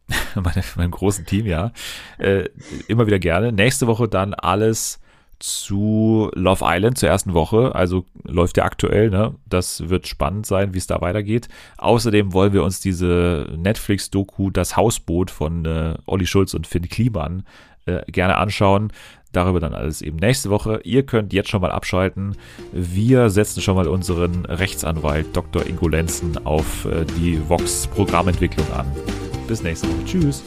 Meine, meinem großen Team, ja. Äh, immer wieder gerne. Nächste Woche dann alles zu Love Island zur ersten Woche. Also läuft ja aktuell, ne? Das wird spannend sein, wie es da weitergeht. Außerdem wollen wir uns diese Netflix-Doku Das Hausboot von äh, Olli Schulz und Finn Kliman äh, gerne anschauen. Darüber dann alles eben nächste Woche. Ihr könnt jetzt schon mal abschalten. Wir setzen schon mal unseren Rechtsanwalt Dr. Ingo Lenzen auf äh, die Vox-Programmentwicklung an. Bis nächste Woche. Tschüss.